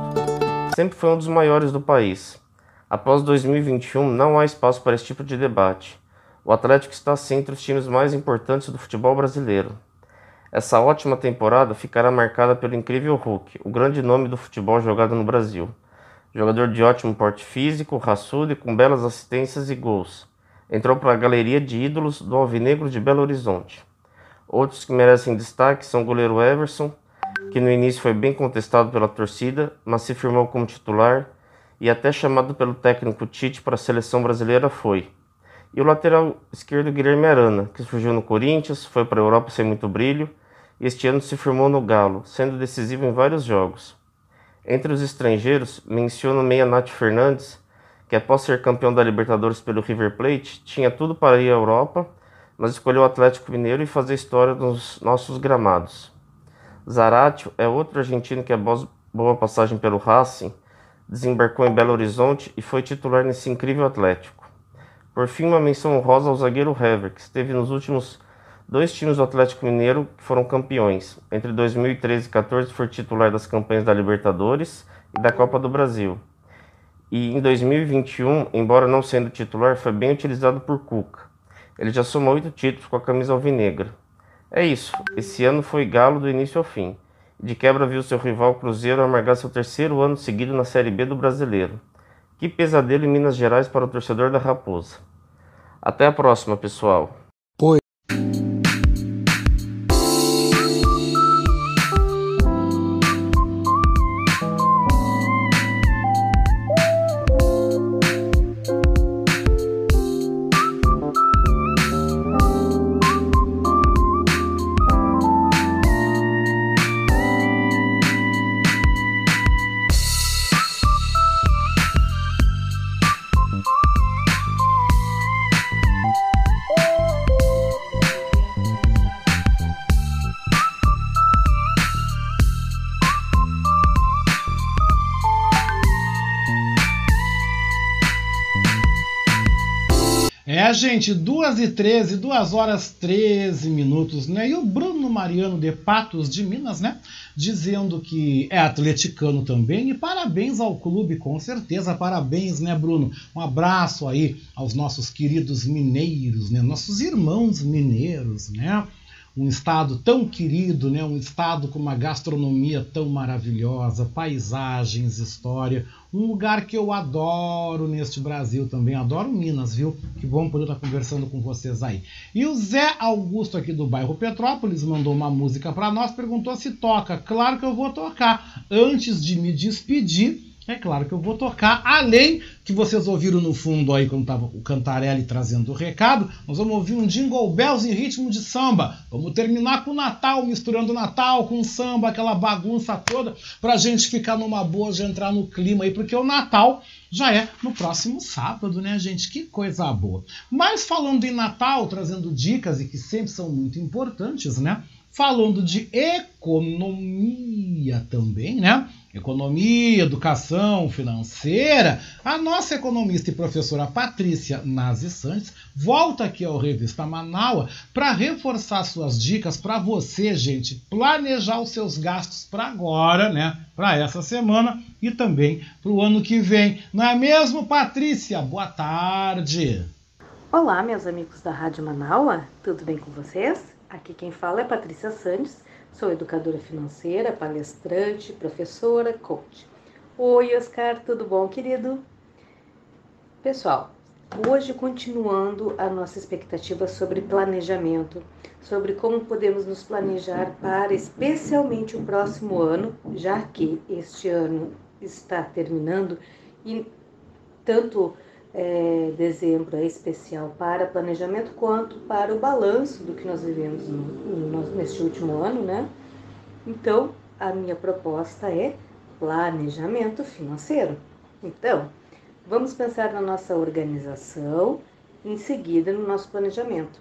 Sempre foi um dos maiores do país. Após 2021, não há espaço para esse tipo de debate. O Atlético está sim entre os times mais importantes do futebol brasileiro. Essa ótima temporada ficará marcada pelo incrível Hulk, o grande nome do futebol jogado no Brasil. Jogador de ótimo porte físico, raçudo e com belas assistências e gols entrou para a galeria de ídolos do Alvinegro de Belo Horizonte. Outros que merecem destaque são o goleiro Everson, que no início foi bem contestado pela torcida, mas se firmou como titular e até chamado pelo técnico Tite para a seleção brasileira foi. E o lateral esquerdo Guilherme Arana, que surgiu no Corinthians, foi para a Europa sem muito brilho este ano se firmou no Galo, sendo decisivo em vários jogos. Entre os estrangeiros, menciono meia Nath Fernandes, que após ser campeão da Libertadores pelo River Plate, tinha tudo para ir à Europa, mas escolheu o Atlético Mineiro e fazer história nos nossos gramados. Zaratio é outro argentino que após boa passagem pelo Racing, desembarcou em Belo Horizonte e foi titular nesse incrível Atlético. Por fim, uma menção honrosa ao zagueiro Hever, que esteve nos últimos dois times do Atlético Mineiro foram campeões. Entre 2013 e 2014 foi titular das campanhas da Libertadores e da Copa do Brasil e em 2021, embora não sendo titular, foi bem utilizado por Cuca. Ele já somou oito títulos com a camisa alvinegra. É isso, esse ano foi galo do início ao fim. De quebra viu seu rival Cruzeiro amargar seu terceiro ano seguido na Série B do Brasileiro. Que pesadelo em Minas Gerais para o torcedor da Raposa. Até a próxima, pessoal. 2 e 13, 2 horas 13 minutos, né? E o Bruno Mariano de Patos de Minas, né? Dizendo que é atleticano também. E parabéns ao clube, com certeza. Parabéns, né, Bruno? Um abraço aí aos nossos queridos mineiros, né? Nossos irmãos mineiros, né? Um estado tão querido, né? um estado com uma gastronomia tão maravilhosa, paisagens, história, um lugar que eu adoro neste Brasil também, adoro Minas, viu? Que bom poder estar conversando com vocês aí. E o Zé Augusto aqui do bairro Petrópolis mandou uma música para nós, perguntou se toca. Claro que eu vou tocar. Antes de me despedir, é claro que eu vou tocar, além que vocês ouviram no fundo aí quando estava o Cantarelli trazendo o recado, nós vamos ouvir um Jingle Bells em ritmo de samba. Vamos terminar com o Natal, misturando Natal com samba, aquela bagunça toda, pra gente ficar numa boa de entrar no clima aí, porque o Natal já é no próximo sábado, né, gente? Que coisa boa. Mas falando em Natal, trazendo dicas e que sempre são muito importantes, né? Falando de economia também, né? Economia, educação financeira, a nossa economista e professora Patrícia Nazi Santos volta aqui ao Revista Manaua para reforçar suas dicas para você, gente, planejar os seus gastos para agora, né? Para essa semana e também para o ano que vem. Não é mesmo, Patrícia? Boa tarde. Olá, meus amigos da Rádio Manaua, tudo bem com vocês? Aqui quem fala é Patrícia Santos, sou educadora financeira, palestrante, professora, coach. Oi, Oscar, tudo bom, querido? Pessoal, hoje continuando a nossa expectativa sobre planejamento, sobre como podemos nos planejar para especialmente o próximo ano, já que este ano está terminando e tanto é, dezembro é especial para planejamento quanto para o balanço do que nós vivemos no, no, neste último ano, né? Então, a minha proposta é planejamento financeiro. Então, vamos pensar na nossa organização, em seguida no nosso planejamento.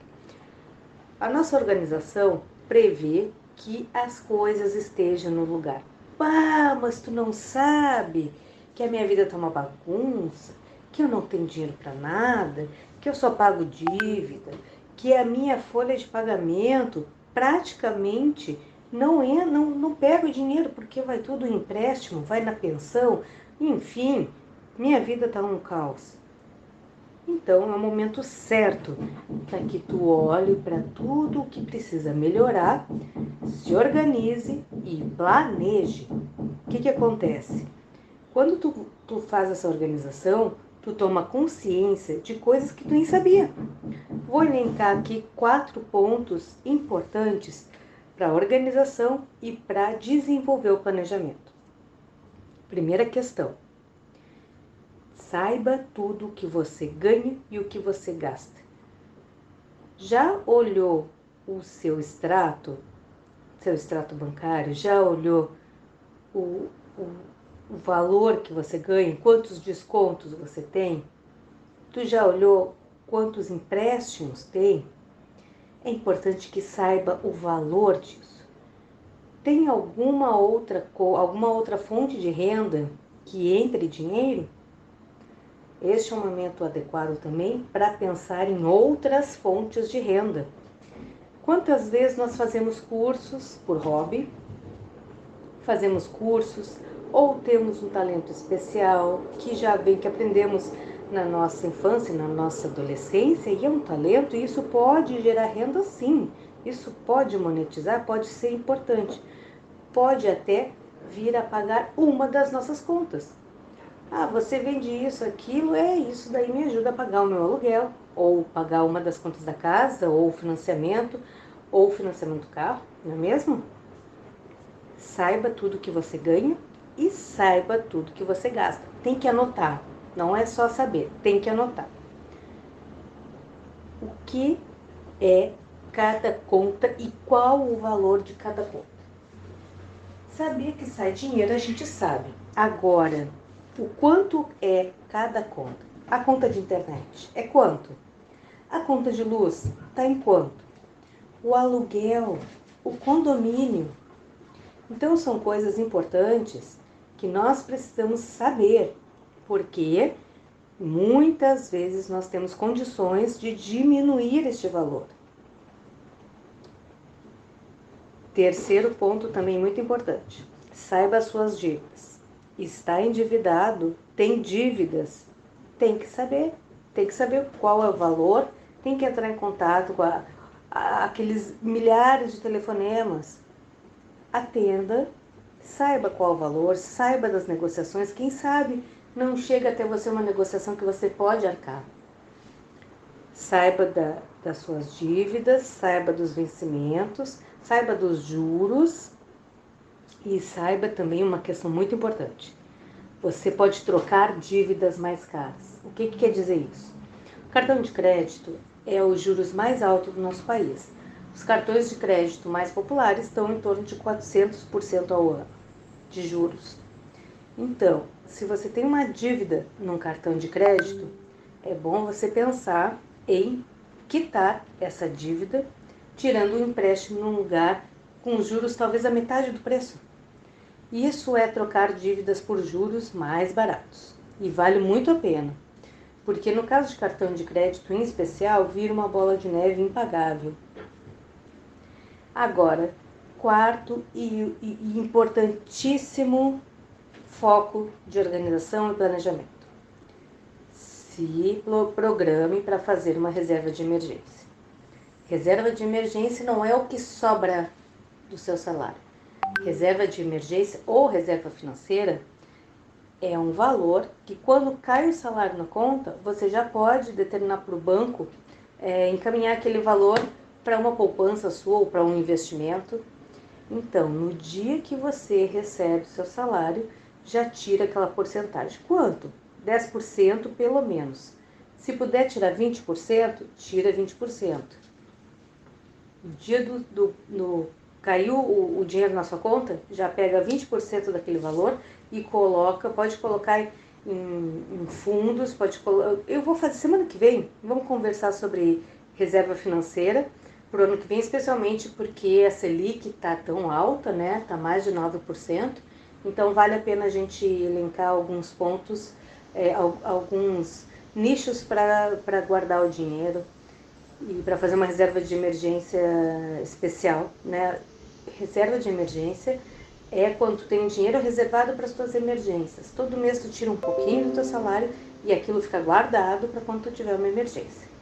A nossa organização prevê que as coisas estejam no lugar. Ah, mas tu não sabe que a minha vida tá uma bagunça, que eu não tenho dinheiro para nada, que eu só pago dívida, que a minha folha de pagamento praticamente não é, não, não pego dinheiro porque vai tudo em empréstimo, vai na pensão, enfim, minha vida está um caos. Então é o momento certo para que tu olhe para tudo o que precisa melhorar, se organize e planeje. O que, que acontece? Quando tu, tu faz essa organização, tu toma consciência de coisas que tu nem sabia. Vou elencar aqui quatro pontos importantes para a organização e para desenvolver o planejamento. Primeira questão: saiba tudo o que você ganha e o que você gasta. Já olhou o seu extrato, seu extrato bancário? Já olhou o, o o valor que você ganha, quantos descontos você tem? Tu já olhou quantos empréstimos tem? É importante que saiba o valor disso. Tem alguma outra alguma outra fonte de renda que entre dinheiro? Este é um momento adequado também para pensar em outras fontes de renda. Quantas vezes nós fazemos cursos por hobby? Fazemos cursos ou temos um talento especial que já vem que aprendemos na nossa infância, na nossa adolescência, e é um talento, e isso pode gerar renda sim. Isso pode monetizar, pode ser importante. Pode até vir a pagar uma das nossas contas. Ah, você vende isso, aquilo, é isso daí me ajuda a pagar o meu aluguel, ou pagar uma das contas da casa, ou financiamento, ou financiamento do carro, não é mesmo? Saiba tudo que você ganha e saiba tudo que você gasta. Tem que anotar, não é só saber, tem que anotar. O que é cada conta e qual o valor de cada conta? Saber que sai dinheiro a gente sabe. Agora, o quanto é cada conta? A conta de internet é quanto? A conta de luz está em quanto? O aluguel, o condomínio. Então são coisas importantes que nós precisamos saber, porque muitas vezes nós temos condições de diminuir este valor. Terceiro ponto também muito importante: saiba as suas dívidas. Está endividado, tem dívidas, tem que saber, tem que saber qual é o valor, tem que entrar em contato com a, a, aqueles milhares de telefonemas. Atenda Saiba qual o valor, saiba das negociações, quem sabe não chega até você uma negociação que você pode arcar. Saiba da, das suas dívidas, saiba dos vencimentos, saiba dos juros e saiba também uma questão muito importante. Você pode trocar dívidas mais caras. O que, que quer dizer isso? O cartão de crédito é os juros mais altos do nosso país. Os cartões de crédito mais populares estão em torno de 400% ao ano de juros. Então, se você tem uma dívida num cartão de crédito, é bom você pensar em quitar essa dívida, tirando um empréstimo num lugar com juros talvez a metade do preço. Isso é trocar dívidas por juros mais baratos e vale muito a pena, porque no caso de cartão de crédito em especial, vira uma bola de neve impagável. Agora, quarto e, e- importantíssimo foco de organização e planejamento. Se pro- programe para fazer uma reserva de emergência. Reserva de emergência não é o que sobra do seu salário. Reserva de emergência ou reserva financeira é um valor que, quando cai o salário na conta, você já pode determinar para o banco é, encaminhar aquele valor para uma poupança sua ou para um investimento. Então, no dia que você recebe o seu salário, já tira aquela porcentagem. Quanto? 10% pelo menos. Se puder tirar 20%, tira 20%. No dia do, do, do- caiu o, o dinheiro na sua conta, já pega 20% daquele valor e coloca, pode colocar em, em fundos, pode colo- Eu vou fazer semana que vem, vamos conversar sobre reserva financeira para o ano que vem, especialmente porque a Selic está tão alta, né? Está mais de 9%. Então vale a pena a gente elencar alguns pontos, é, al- alguns nichos para guardar o dinheiro e para fazer uma reserva de emergência especial, né? Reserva de emergência é quando tu tem dinheiro reservado para as tuas emergências. Todo mês tu tira um pouquinho do teu salário e aquilo fica guardado para quando tu tiver uma emergência.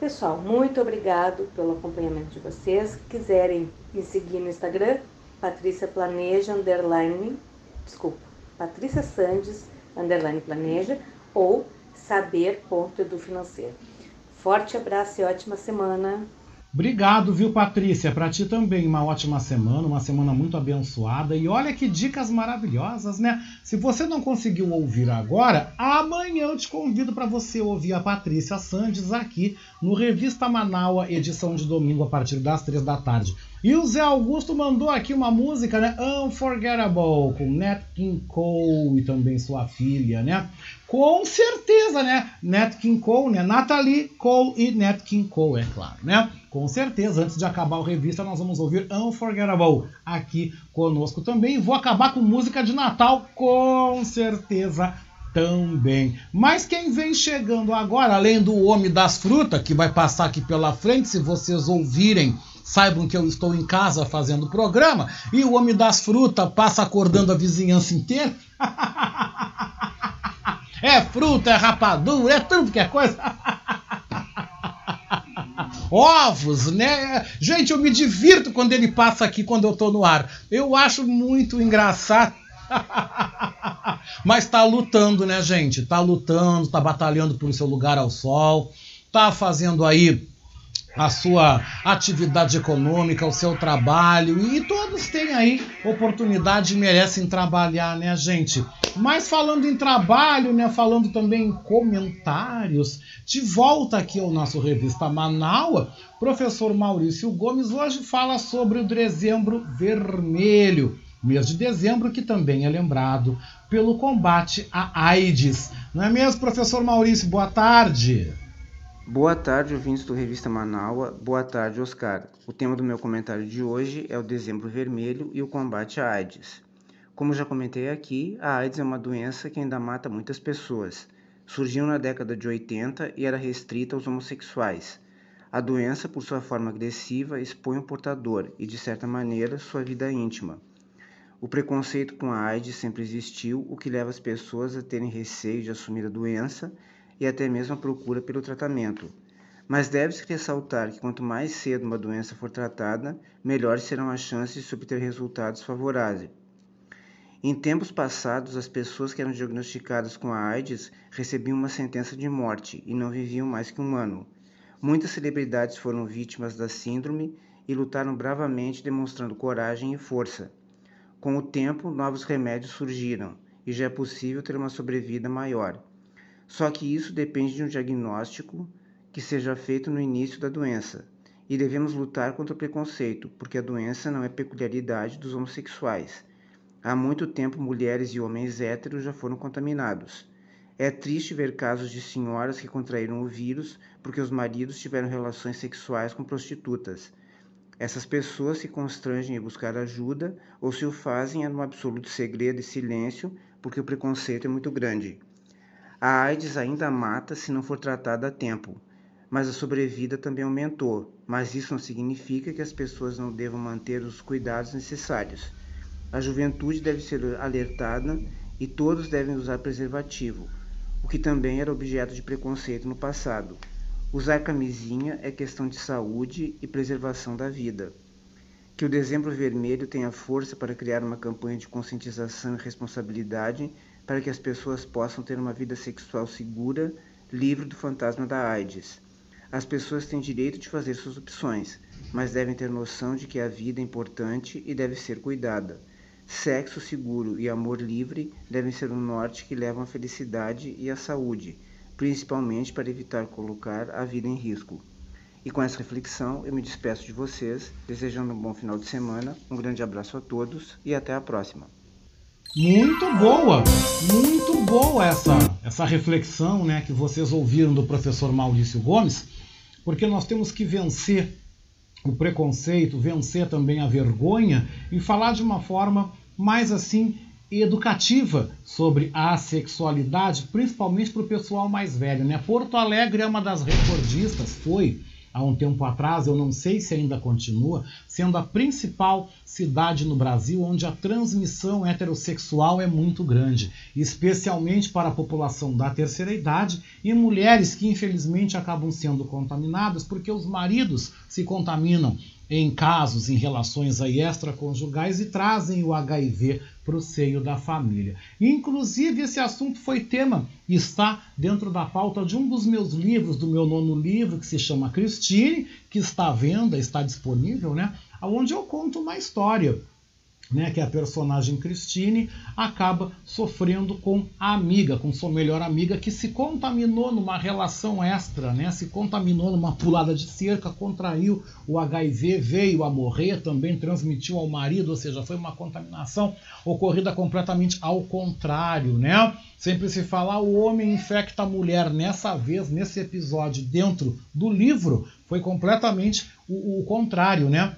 Pessoal, muito obrigado pelo acompanhamento de vocês. Quiserem me seguir no Instagram, Patrícia Planeja, underline, desculpa, Patrícia Sandes, underline planeja, ou saber.edu financeiro. Forte abraço e ótima semana. Obrigado, viu, Patrícia? Para ti também uma ótima semana, uma semana muito abençoada. E olha que dicas maravilhosas, né? Se você não conseguiu ouvir agora, amanhã eu te convido para você ouvir a Patrícia Sandes aqui no Revista Manaua, edição de domingo, a partir das três da tarde. E o Zé Augusto mandou aqui uma música, né? Unforgettable, com Nat King Cole e também sua filha, né? Com certeza, né? Nat King Cole, né? Natalie Cole e Nat King Cole, é claro, né? Com certeza, antes de acabar o revista, nós vamos ouvir Unforgettable aqui conosco também. Vou acabar com música de Natal, com certeza também. Mas quem vem chegando agora, além do Homem das Frutas, que vai passar aqui pela frente, se vocês ouvirem, saibam que eu estou em casa fazendo o programa, e o Homem das Frutas passa acordando a vizinhança inteira. É fruta, é rapadura, é tudo que é coisa. Ovos, né? Gente, eu me divirto quando ele passa aqui quando eu tô no ar. Eu acho muito engraçado. Mas tá lutando, né, gente? Tá lutando, tá batalhando por seu lugar ao sol, tá fazendo aí a sua atividade econômica, o seu trabalho, e todos têm aí oportunidade e merecem trabalhar, né, gente? Mas falando em trabalho, né, falando também em comentários, de volta aqui ao nosso revista Manaua, professor Maurício Gomes hoje fala sobre o dezembro vermelho, mês de dezembro que também é lembrado pelo combate à AIDS. Não é mesmo, professor Maurício? Boa tarde. Boa tarde, ouvintes do Revista Manaua. Boa tarde, Oscar. O tema do meu comentário de hoje é o Dezembro Vermelho e o combate à AIDS. Como já comentei aqui, a AIDS é uma doença que ainda mata muitas pessoas. Surgiu na década de 80 e era restrita aos homossexuais. A doença, por sua forma agressiva, expõe o portador e, de certa maneira, sua vida íntima. O preconceito com a AIDS sempre existiu, o que leva as pessoas a terem receio de assumir a doença e até mesmo a procura pelo tratamento. Mas deve-se ressaltar que quanto mais cedo uma doença for tratada, melhores serão as chances de obter resultados favoráveis. Em tempos passados, as pessoas que eram diagnosticadas com a AIDS recebiam uma sentença de morte e não viviam mais que um ano. Muitas celebridades foram vítimas da síndrome e lutaram bravamente, demonstrando coragem e força. Com o tempo, novos remédios surgiram e já é possível ter uma sobrevida maior. Só que isso depende de um diagnóstico que seja feito no início da doença. E devemos lutar contra o preconceito, porque a doença não é peculiaridade dos homossexuais. Há muito tempo, mulheres e homens héteros já foram contaminados. É triste ver casos de senhoras que contraíram o vírus porque os maridos tiveram relações sexuais com prostitutas. Essas pessoas se constrangem em buscar ajuda ou se o fazem é no absoluto segredo e silêncio porque o preconceito é muito grande. A AIDS ainda mata se não for tratada a tempo, mas a sobrevida também aumentou. Mas isso não significa que as pessoas não devam manter os cuidados necessários. A juventude deve ser alertada e todos devem usar preservativo, o que também era objeto de preconceito no passado. Usar camisinha é questão de saúde e preservação da vida. Que o Dezembro Vermelho tenha força para criar uma campanha de conscientização e responsabilidade para que as pessoas possam ter uma vida sexual segura, livre do fantasma da AIDS. As pessoas têm direito de fazer suas opções, mas devem ter noção de que a vida é importante e deve ser cuidada. Sexo seguro e amor livre devem ser um norte que levam à felicidade e à saúde, principalmente para evitar colocar a vida em risco. E com essa reflexão, eu me despeço de vocês, desejando um bom final de semana, um grande abraço a todos e até a próxima. Muito boa, muito boa essa, essa reflexão né, que vocês ouviram do professor Maurício Gomes, porque nós temos que vencer o preconceito, vencer também a vergonha e falar de uma forma mais assim educativa sobre a sexualidade, principalmente para o pessoal mais velho. Né? Porto Alegre é uma das recordistas, foi há um tempo atrás, eu não sei se ainda continua, sendo a principal cidade no Brasil onde a transmissão heterossexual é muito grande, especialmente para a população da terceira idade e mulheres que infelizmente acabam sendo contaminadas porque os maridos se contaminam em casos, em relações aí extraconjugais e trazem o HIV para o seio da família. Inclusive, esse assunto foi tema e está dentro da pauta de um dos meus livros, do meu nono livro, que se chama Christine, que está à venda, está disponível, né? Onde eu conto uma história né, que é a personagem Christine, acaba sofrendo com a amiga, com sua melhor amiga, que se contaminou numa relação extra, né, se contaminou numa pulada de cerca, contraiu o HIV, veio a morrer, também transmitiu ao marido, ou seja, foi uma contaminação ocorrida completamente ao contrário, né? Sempre se fala o homem infecta a mulher. Nessa vez, nesse episódio, dentro do livro, foi completamente o, o contrário, né?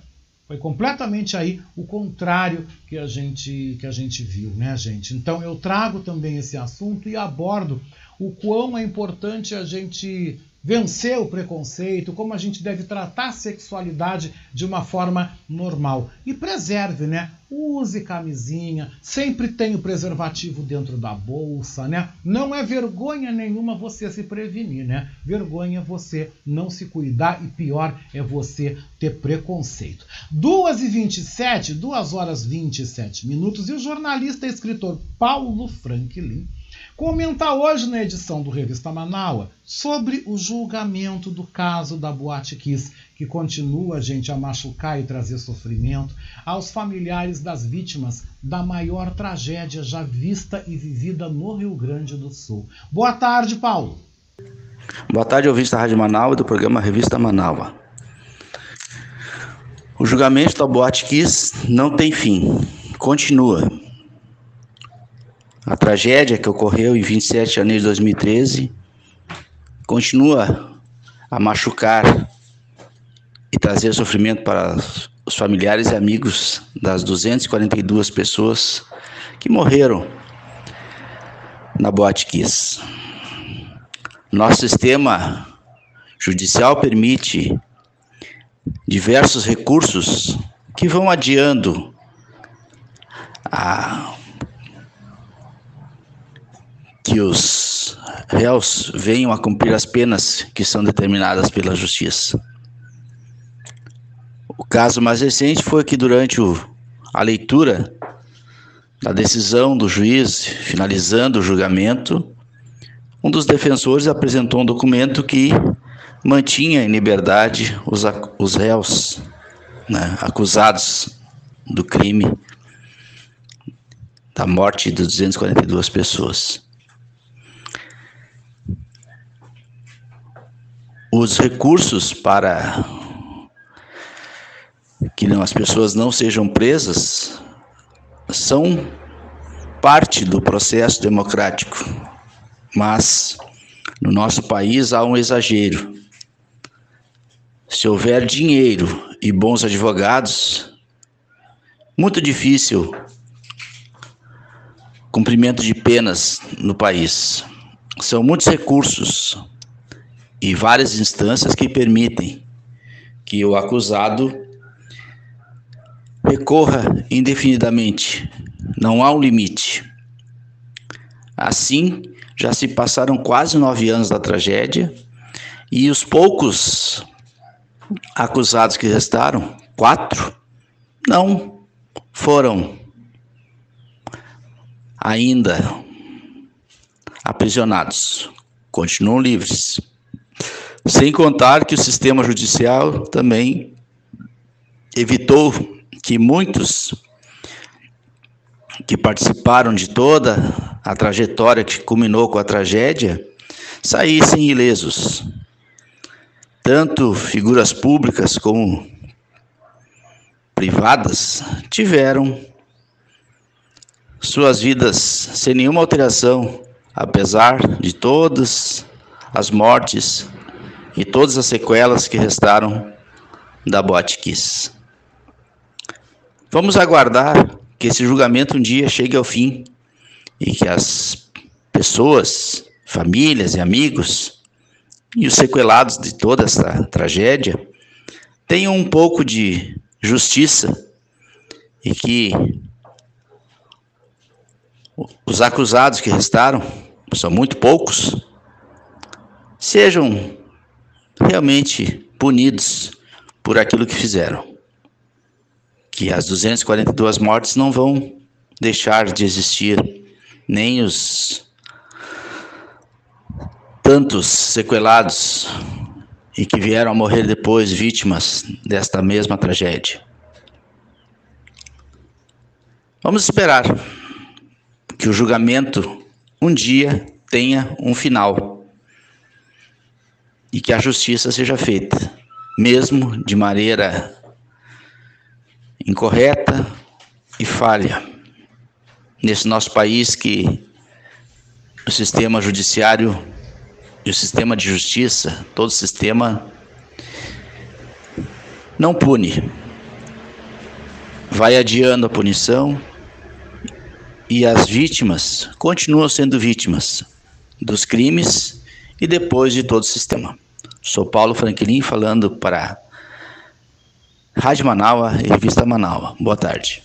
Foi completamente aí o contrário que a gente que a gente viu, né, gente? Então eu trago também esse assunto e abordo o quão é importante a gente vencer o preconceito, como a gente deve tratar a sexualidade de uma forma normal. E preserve, né? Use camisinha, sempre tenha o preservativo dentro da bolsa, né? Não é vergonha nenhuma você se prevenir, né? Vergonha é você não se cuidar e pior é você ter preconceito. 2h27, 2 horas 27 minutos, e o jornalista e escritor Paulo Franklin comenta hoje na edição do Revista Manaua sobre o julgamento do caso da Boate Kiss, que continua, gente, a machucar e trazer sofrimento aos familiares das vítimas da maior tragédia já vista e vivida no Rio Grande do Sul. Boa tarde, Paulo. Boa tarde, ouvintes da Rádio Manaus e do programa Revista Manaus. O julgamento da Boate Kiss não tem fim, continua. A tragédia que ocorreu em 27 de janeiro de 2013 continua a machucar e trazer sofrimento para os familiares e amigos das 242 pessoas que morreram na Boate Kiss. Nosso sistema judicial permite diversos recursos que vão adiando a que os réus venham a cumprir as penas que são determinadas pela justiça. O caso mais recente foi que durante o, a leitura da decisão do juiz finalizando o julgamento, um dos defensores apresentou um documento que mantinha em liberdade os, os réus né, acusados do crime da morte de 242 pessoas. Os recursos para que as pessoas não sejam presas são parte do processo democrático, mas no nosso país há um exagero. Se houver dinheiro e bons advogados, muito difícil cumprimento de penas no país. São muitos recursos e várias instâncias que permitem que o acusado recorra indefinidamente. Não há um limite. Assim, já se passaram quase nove anos da tragédia e os poucos acusados que restaram, quatro, não foram ainda aprisionados, continuam livres. Sem contar que o sistema judicial também evitou que muitos que participaram de toda a trajetória que culminou com a tragédia saíssem ilesos. Tanto figuras públicas como privadas tiveram suas vidas sem nenhuma alteração, apesar de todas as mortes e todas as sequelas que restaram da Boate Kiss. Vamos aguardar que esse julgamento um dia chegue ao fim e que as pessoas, famílias e amigos e os sequelados de toda essa tragédia tenham um pouco de justiça e que os acusados que restaram, são muito poucos, sejam realmente punidos por aquilo que fizeram. Que as 242 mortes não vão deixar de existir, nem os tantos sequelados e que vieram a morrer depois vítimas desta mesma tragédia. Vamos esperar que o julgamento um dia tenha um final e que a justiça seja feita, mesmo de maneira incorreta e falha. Nesse nosso país que o sistema judiciário e o sistema de justiça, todo sistema não pune. Vai adiando a punição e as vítimas continuam sendo vítimas dos crimes e depois de todo o sistema. Sou Paulo Franklin falando para Rádio Manaua e Revista Manaua. Boa tarde.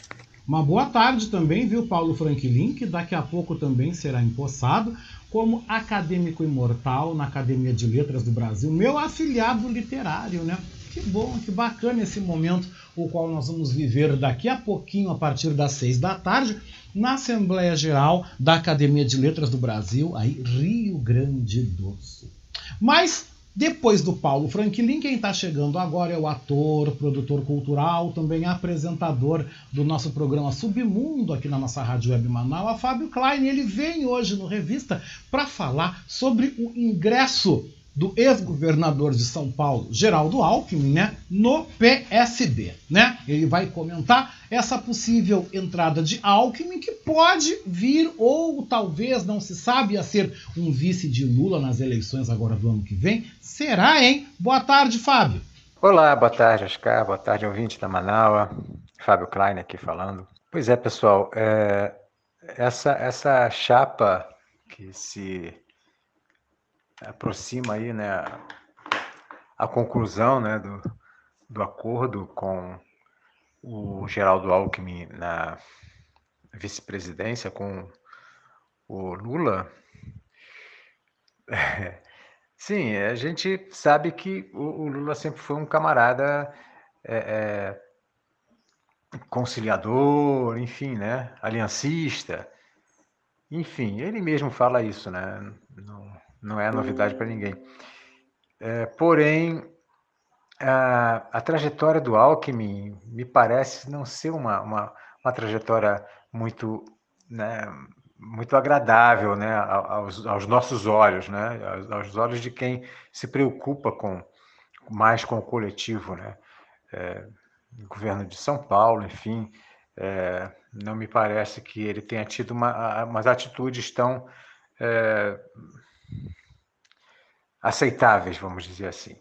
Uma boa tarde também, viu, Paulo Franklin, que daqui a pouco também será empossado como acadêmico imortal na Academia de Letras do Brasil, meu afiliado literário, né? Que bom, que bacana esse momento, o qual nós vamos viver daqui a pouquinho, a partir das seis da tarde, na Assembleia Geral da Academia de Letras do Brasil, aí Rio Grande do Sul. Mas depois do Paulo Franklin, quem está chegando agora é o ator, produtor cultural, também apresentador do nosso programa Submundo aqui na nossa Rádio Web Manaus, Fábio Klein. Ele vem hoje no Revista para falar sobre o ingresso do ex-governador de São Paulo, Geraldo Alckmin, né, no PSB, né? Ele vai comentar essa possível entrada de Alckmin que pode vir ou talvez não se sabe a ser um vice de Lula nas eleições agora do ano que vem. Será, hein? Boa tarde, Fábio. Olá, boa tarde, Oscar. Boa tarde, ouvinte da Manaua. Fábio Klein aqui falando. Pois é, pessoal, é, essa, essa chapa que se aproxima aí, né, a conclusão, né, do, do acordo com o Geraldo Alckmin na vice-presidência com o Lula. Sim, a gente sabe que o, o Lula sempre foi um camarada é, é, conciliador, enfim, né, aliancista. Enfim, ele mesmo fala isso, né? Não, não é novidade para ninguém. É, porém, a, a, trajetória do Alckmin me parece não ser uma, uma, uma trajetória muito, né, muito agradável né, aos, aos, nossos olhos, né, aos, aos, olhos de quem se preocupa com mais com o coletivo. Né, é, governo de São Paulo, enfim, É, não me parece que ele tenha tido uma, umas atitudes tão é, aceitáveis, vamos dizer assim.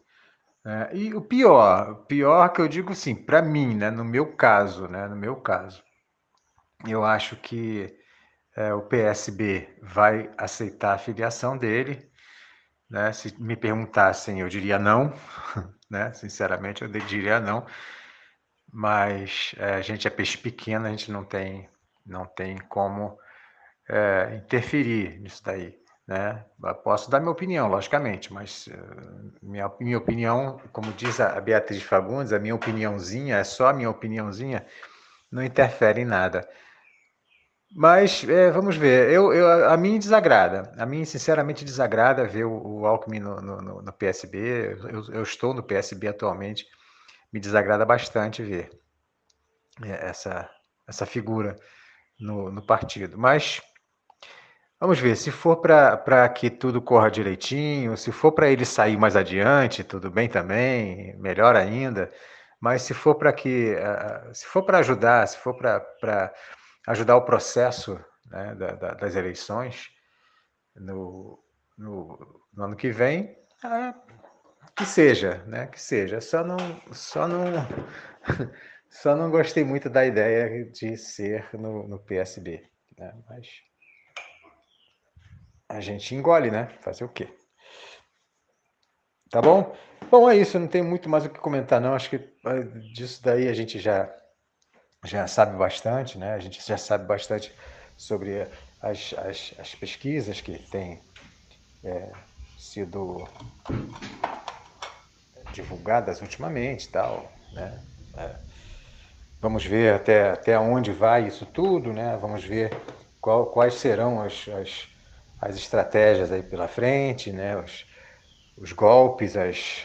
É, e o pior, pior que eu digo assim, para mim, né, no meu caso, né, no meu caso, eu acho que é, o PSB vai aceitar a filiação dele. Né? Se me perguntassem, eu diria não, né? sinceramente, eu diria não. Mas é, a gente é peixe pequeno, a gente não tem, não tem como é, interferir nisso daí. Né? Posso dar minha opinião, logicamente, mas uh, minha, minha opinião, como diz a Beatriz Fagundes, a minha opiniãozinha, é só a minha opiniãozinha, não interfere em nada. Mas é, vamos ver, eu, eu, a mim desagrada, a mim sinceramente desagrada ver o, o Alckmin no, no, no PSB, eu, eu, estou no PSB atualmente, me desagrada bastante ver é, essa, essa figura no, no partido. Mas vamos ver, se for para que tudo corra direitinho, se for para ele sair mais adiante, tudo bem também, melhor ainda. Mas se for para que, se for para ajudar, se for para ajudar o processo né, da, da, das eleições no, no, no ano que vem, ah, que seja, né? Que seja. Só não, só não, só não gostei muito da ideia de ser no, no PSB, né? Mas a gente engole, né? Fazer o quê? Tá bom? Bom, é isso. Não tem muito mais o que comentar, não. Acho que ah, disso daí a gente já já sabe bastante, né? A gente já sabe bastante sobre as, as, as pesquisas que têm é, sido divulgadas ultimamente, tal, né? É, vamos ver até, até onde vai isso tudo, né? Vamos ver qual, quais serão as, as, as estratégias aí pela frente, né? Os, os golpes, as,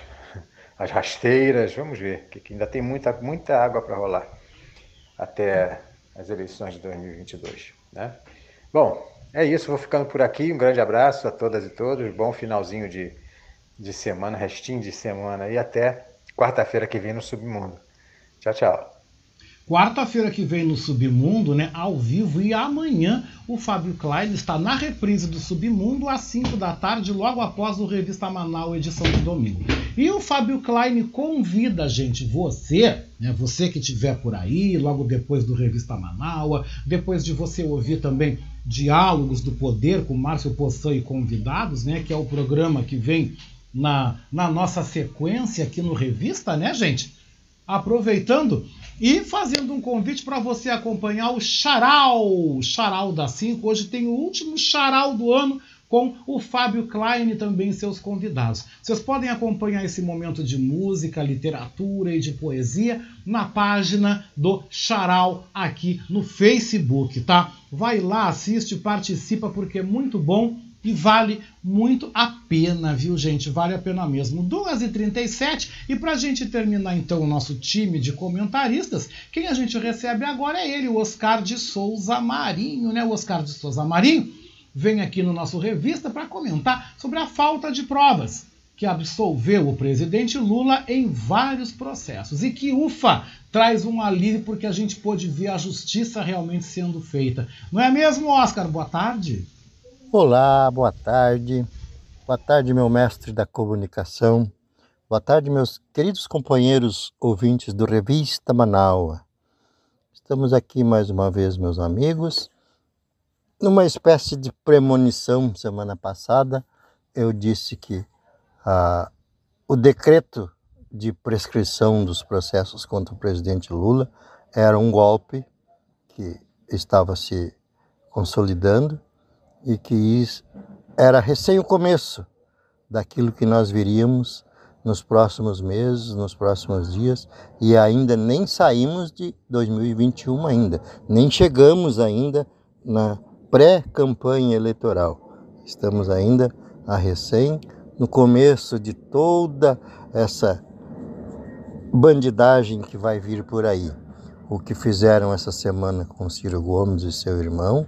as rasteiras, vamos ver, que ainda tem muita, muita água para rolar até as eleições de 2022. Né? Bom, é isso, vou ficando por aqui. Um grande abraço a todas e todos. Bom finalzinho de, de semana, restinho de semana e até quarta-feira que vem no Submundo. Tchau, tchau. Quarta-feira que vem no Submundo, né, ao vivo, e amanhã o Fábio Klein está na reprise do Submundo às 5 da tarde, logo após o Revista Manaus, edição de domingo. E o Fábio Klein convida gente, você, né, você que estiver por aí, logo depois do Revista Manaus, depois de você ouvir também Diálogos do Poder com Márcio Poçan e convidados, né, que é o programa que vem na, na nossa sequência aqui no Revista, né, gente? Aproveitando e fazendo um convite para você acompanhar o Charal, Charal da 5. Hoje tem o último Charal do ano com o Fábio Klein e também seus convidados. Vocês podem acompanhar esse momento de música, literatura e de poesia na página do Charal aqui no Facebook, tá? Vai lá, assiste, participa porque é muito bom e vale muito a pena, viu, gente? Vale a pena mesmo. 2h37 e para a gente terminar então o nosso time de comentaristas, quem a gente recebe agora é ele, o Oscar de Souza Marinho, né? O Oscar de Souza Marinho vem aqui no nosso revista para comentar sobre a falta de provas que absolveu o presidente Lula em vários processos e que, ufa, traz um alívio porque a gente pôde ver a justiça realmente sendo feita. Não é mesmo, Oscar? Boa tarde. Olá, boa tarde. Boa tarde, meu mestre da comunicação. Boa tarde, meus queridos companheiros ouvintes do Revista Manaua. Estamos aqui mais uma vez, meus amigos. Numa espécie de premonição, semana passada, eu disse que ah, o decreto de prescrição dos processos contra o presidente Lula era um golpe que estava se consolidando e que isso era recém o começo daquilo que nós viríamos nos próximos meses, nos próximos dias, e ainda nem saímos de 2021 ainda, nem chegamos ainda na pré-campanha eleitoral. Estamos ainda a recém no começo de toda essa bandidagem que vai vir por aí. O que fizeram essa semana com Ciro Gomes e seu irmão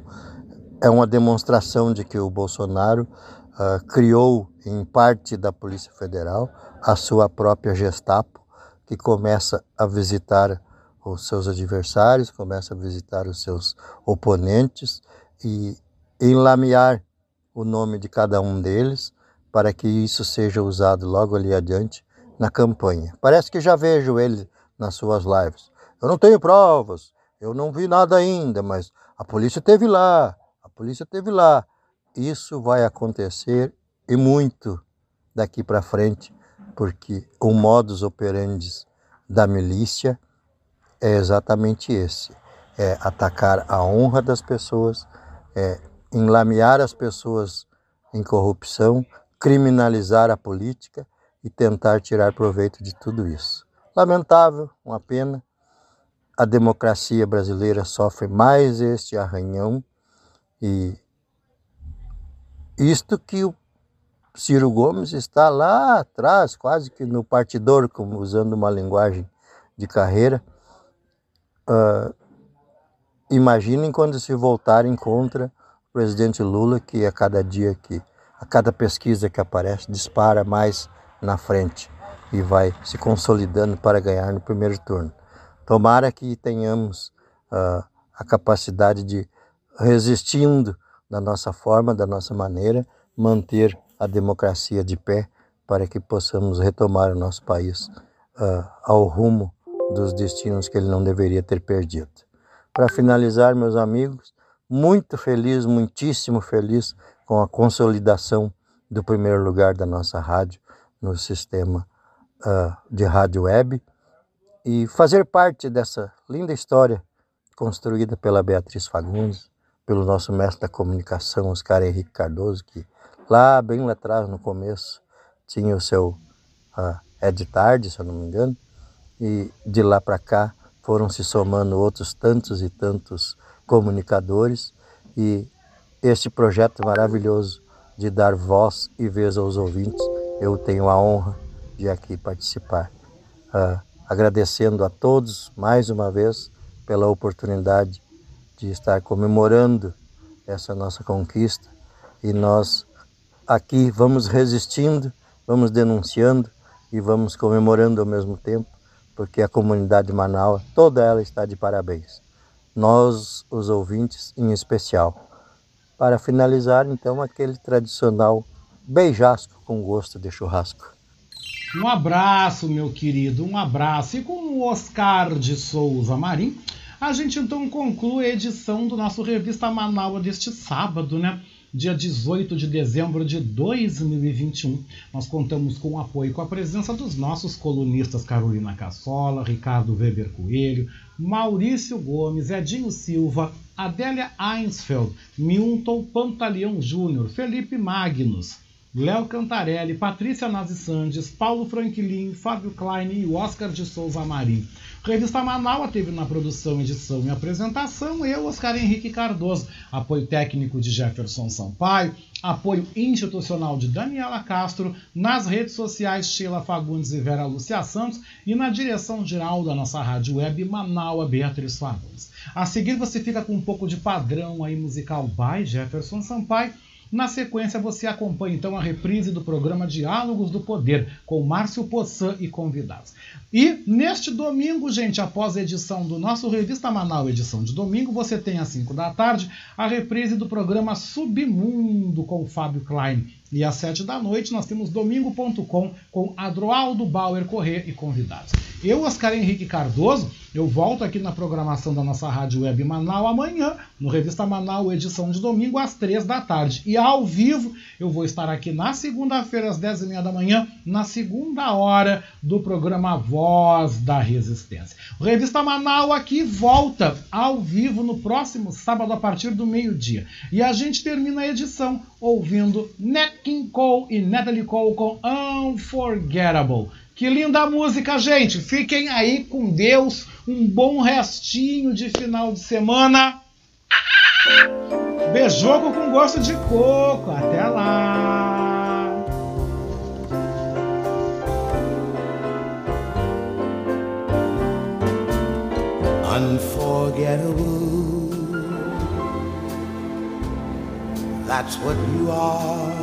é uma demonstração de que o Bolsonaro uh, criou, em parte da Polícia Federal, a sua própria Gestapo, que começa a visitar os seus adversários, começa a visitar os seus oponentes e enlamear o nome de cada um deles para que isso seja usado logo ali adiante na campanha. Parece que já vejo ele nas suas lives. Eu não tenho provas, eu não vi nada ainda, mas a polícia teve lá, polícia teve lá. Isso vai acontecer e muito daqui para frente, porque o modus operandi da milícia é exatamente esse: é atacar a honra das pessoas, é enlamear as pessoas em corrupção, criminalizar a política e tentar tirar proveito de tudo isso. Lamentável, uma pena. A democracia brasileira sofre mais este arranhão e isto que o Ciro Gomes está lá atrás, quase que no partidor, como usando uma linguagem de carreira. Uh, imaginem quando se voltarem contra o presidente Lula, que a cada dia que, a cada pesquisa que aparece, dispara mais na frente e vai se consolidando para ganhar no primeiro turno. Tomara que tenhamos uh, a capacidade de, resistindo da nossa forma, da nossa maneira, manter a democracia de pé para que possamos retomar o nosso país uh, ao rumo dos destinos que ele não deveria ter perdido. Para finalizar, meus amigos, muito feliz, muitíssimo feliz com a consolidação do primeiro lugar da nossa rádio no sistema uh, de rádio web e fazer parte dessa linda história construída pela Beatriz Fagundes, pelo nosso mestre da comunicação, Oscar Henrique Cardoso, que lá, bem lá atrás, no começo, tinha o seu uh, Ed Tarde, se eu não me engano, e de lá para cá foram se somando outros tantos e tantos comunicadores e este projeto maravilhoso de dar voz e vez aos ouvintes, eu tenho a honra de aqui participar. Uh, agradecendo a todos mais uma vez pela oportunidade de estar comemorando essa nossa conquista e nós aqui vamos resistindo, vamos denunciando e vamos comemorando ao mesmo tempo, porque a comunidade de Manaus, toda ela está de parabéns. Nós, os ouvintes, em especial. Para finalizar, então, aquele tradicional beijasco com gosto de churrasco. Um abraço, meu querido, um abraço. E com o Oscar de Souza Marim, a gente então conclui a edição do nosso Revista Manaus deste sábado, né? Dia 18 de dezembro de 2021. Nós contamos com o apoio e com a presença dos nossos colunistas Carolina Cassola, Ricardo Weber Coelho, Maurício Gomes, Edinho Silva, Adélia Einsfeld, Milton Pantaleão Júnior, Felipe Magnus, Léo Cantarelli, Patrícia Nazi Sandes, Paulo Franklin, Fábio Klein e Oscar de Souza Marim. Revista Manaus teve na produção, edição e apresentação eu, Oscar Henrique Cardoso, apoio técnico de Jefferson Sampaio, apoio institucional de Daniela Castro, nas redes sociais Sheila Fagundes e Vera Lúcia Santos e na direção geral da nossa rádio web Manaus Beatriz Fagundes. A seguir você fica com um pouco de padrão aí musical by Jefferson Sampaio na sequência, você acompanha então a reprise do programa Diálogos do Poder, com Márcio Poçan e convidados. E neste domingo, gente, após a edição do nosso Revista Manaus, edição de domingo, você tem às 5 da tarde a reprise do programa Submundo com Fábio Klein. E às 7 da noite nós temos domingo.com com Adroaldo Bauer Corrêa e convidados. Eu, Oscar Henrique Cardoso, eu volto aqui na programação da nossa rádio web Manaus amanhã, no Revista Manaus, edição de domingo, às 3 da tarde. E ao vivo, eu vou estar aqui na segunda-feira, às 10h30 da manhã, na segunda hora do programa Voz da Resistência. O Revista Manaus aqui volta ao vivo no próximo sábado, a partir do meio-dia. E a gente termina a edição ouvindo Nat King Cole e Natalie Cole com Unforgettable. Que linda música, gente! Fiquem aí com Deus. Um bom restinho de final de semana. Beijoco com gosto de coco. Até lá! Unforgettable. That's what you are.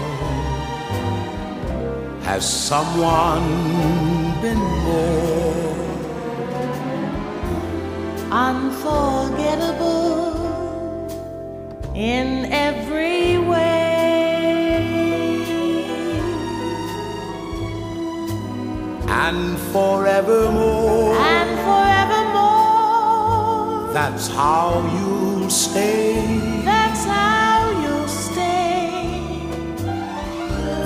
Has someone been more unforgettable in every way. and forevermore? And forevermore, That's how you'll stay.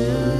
you.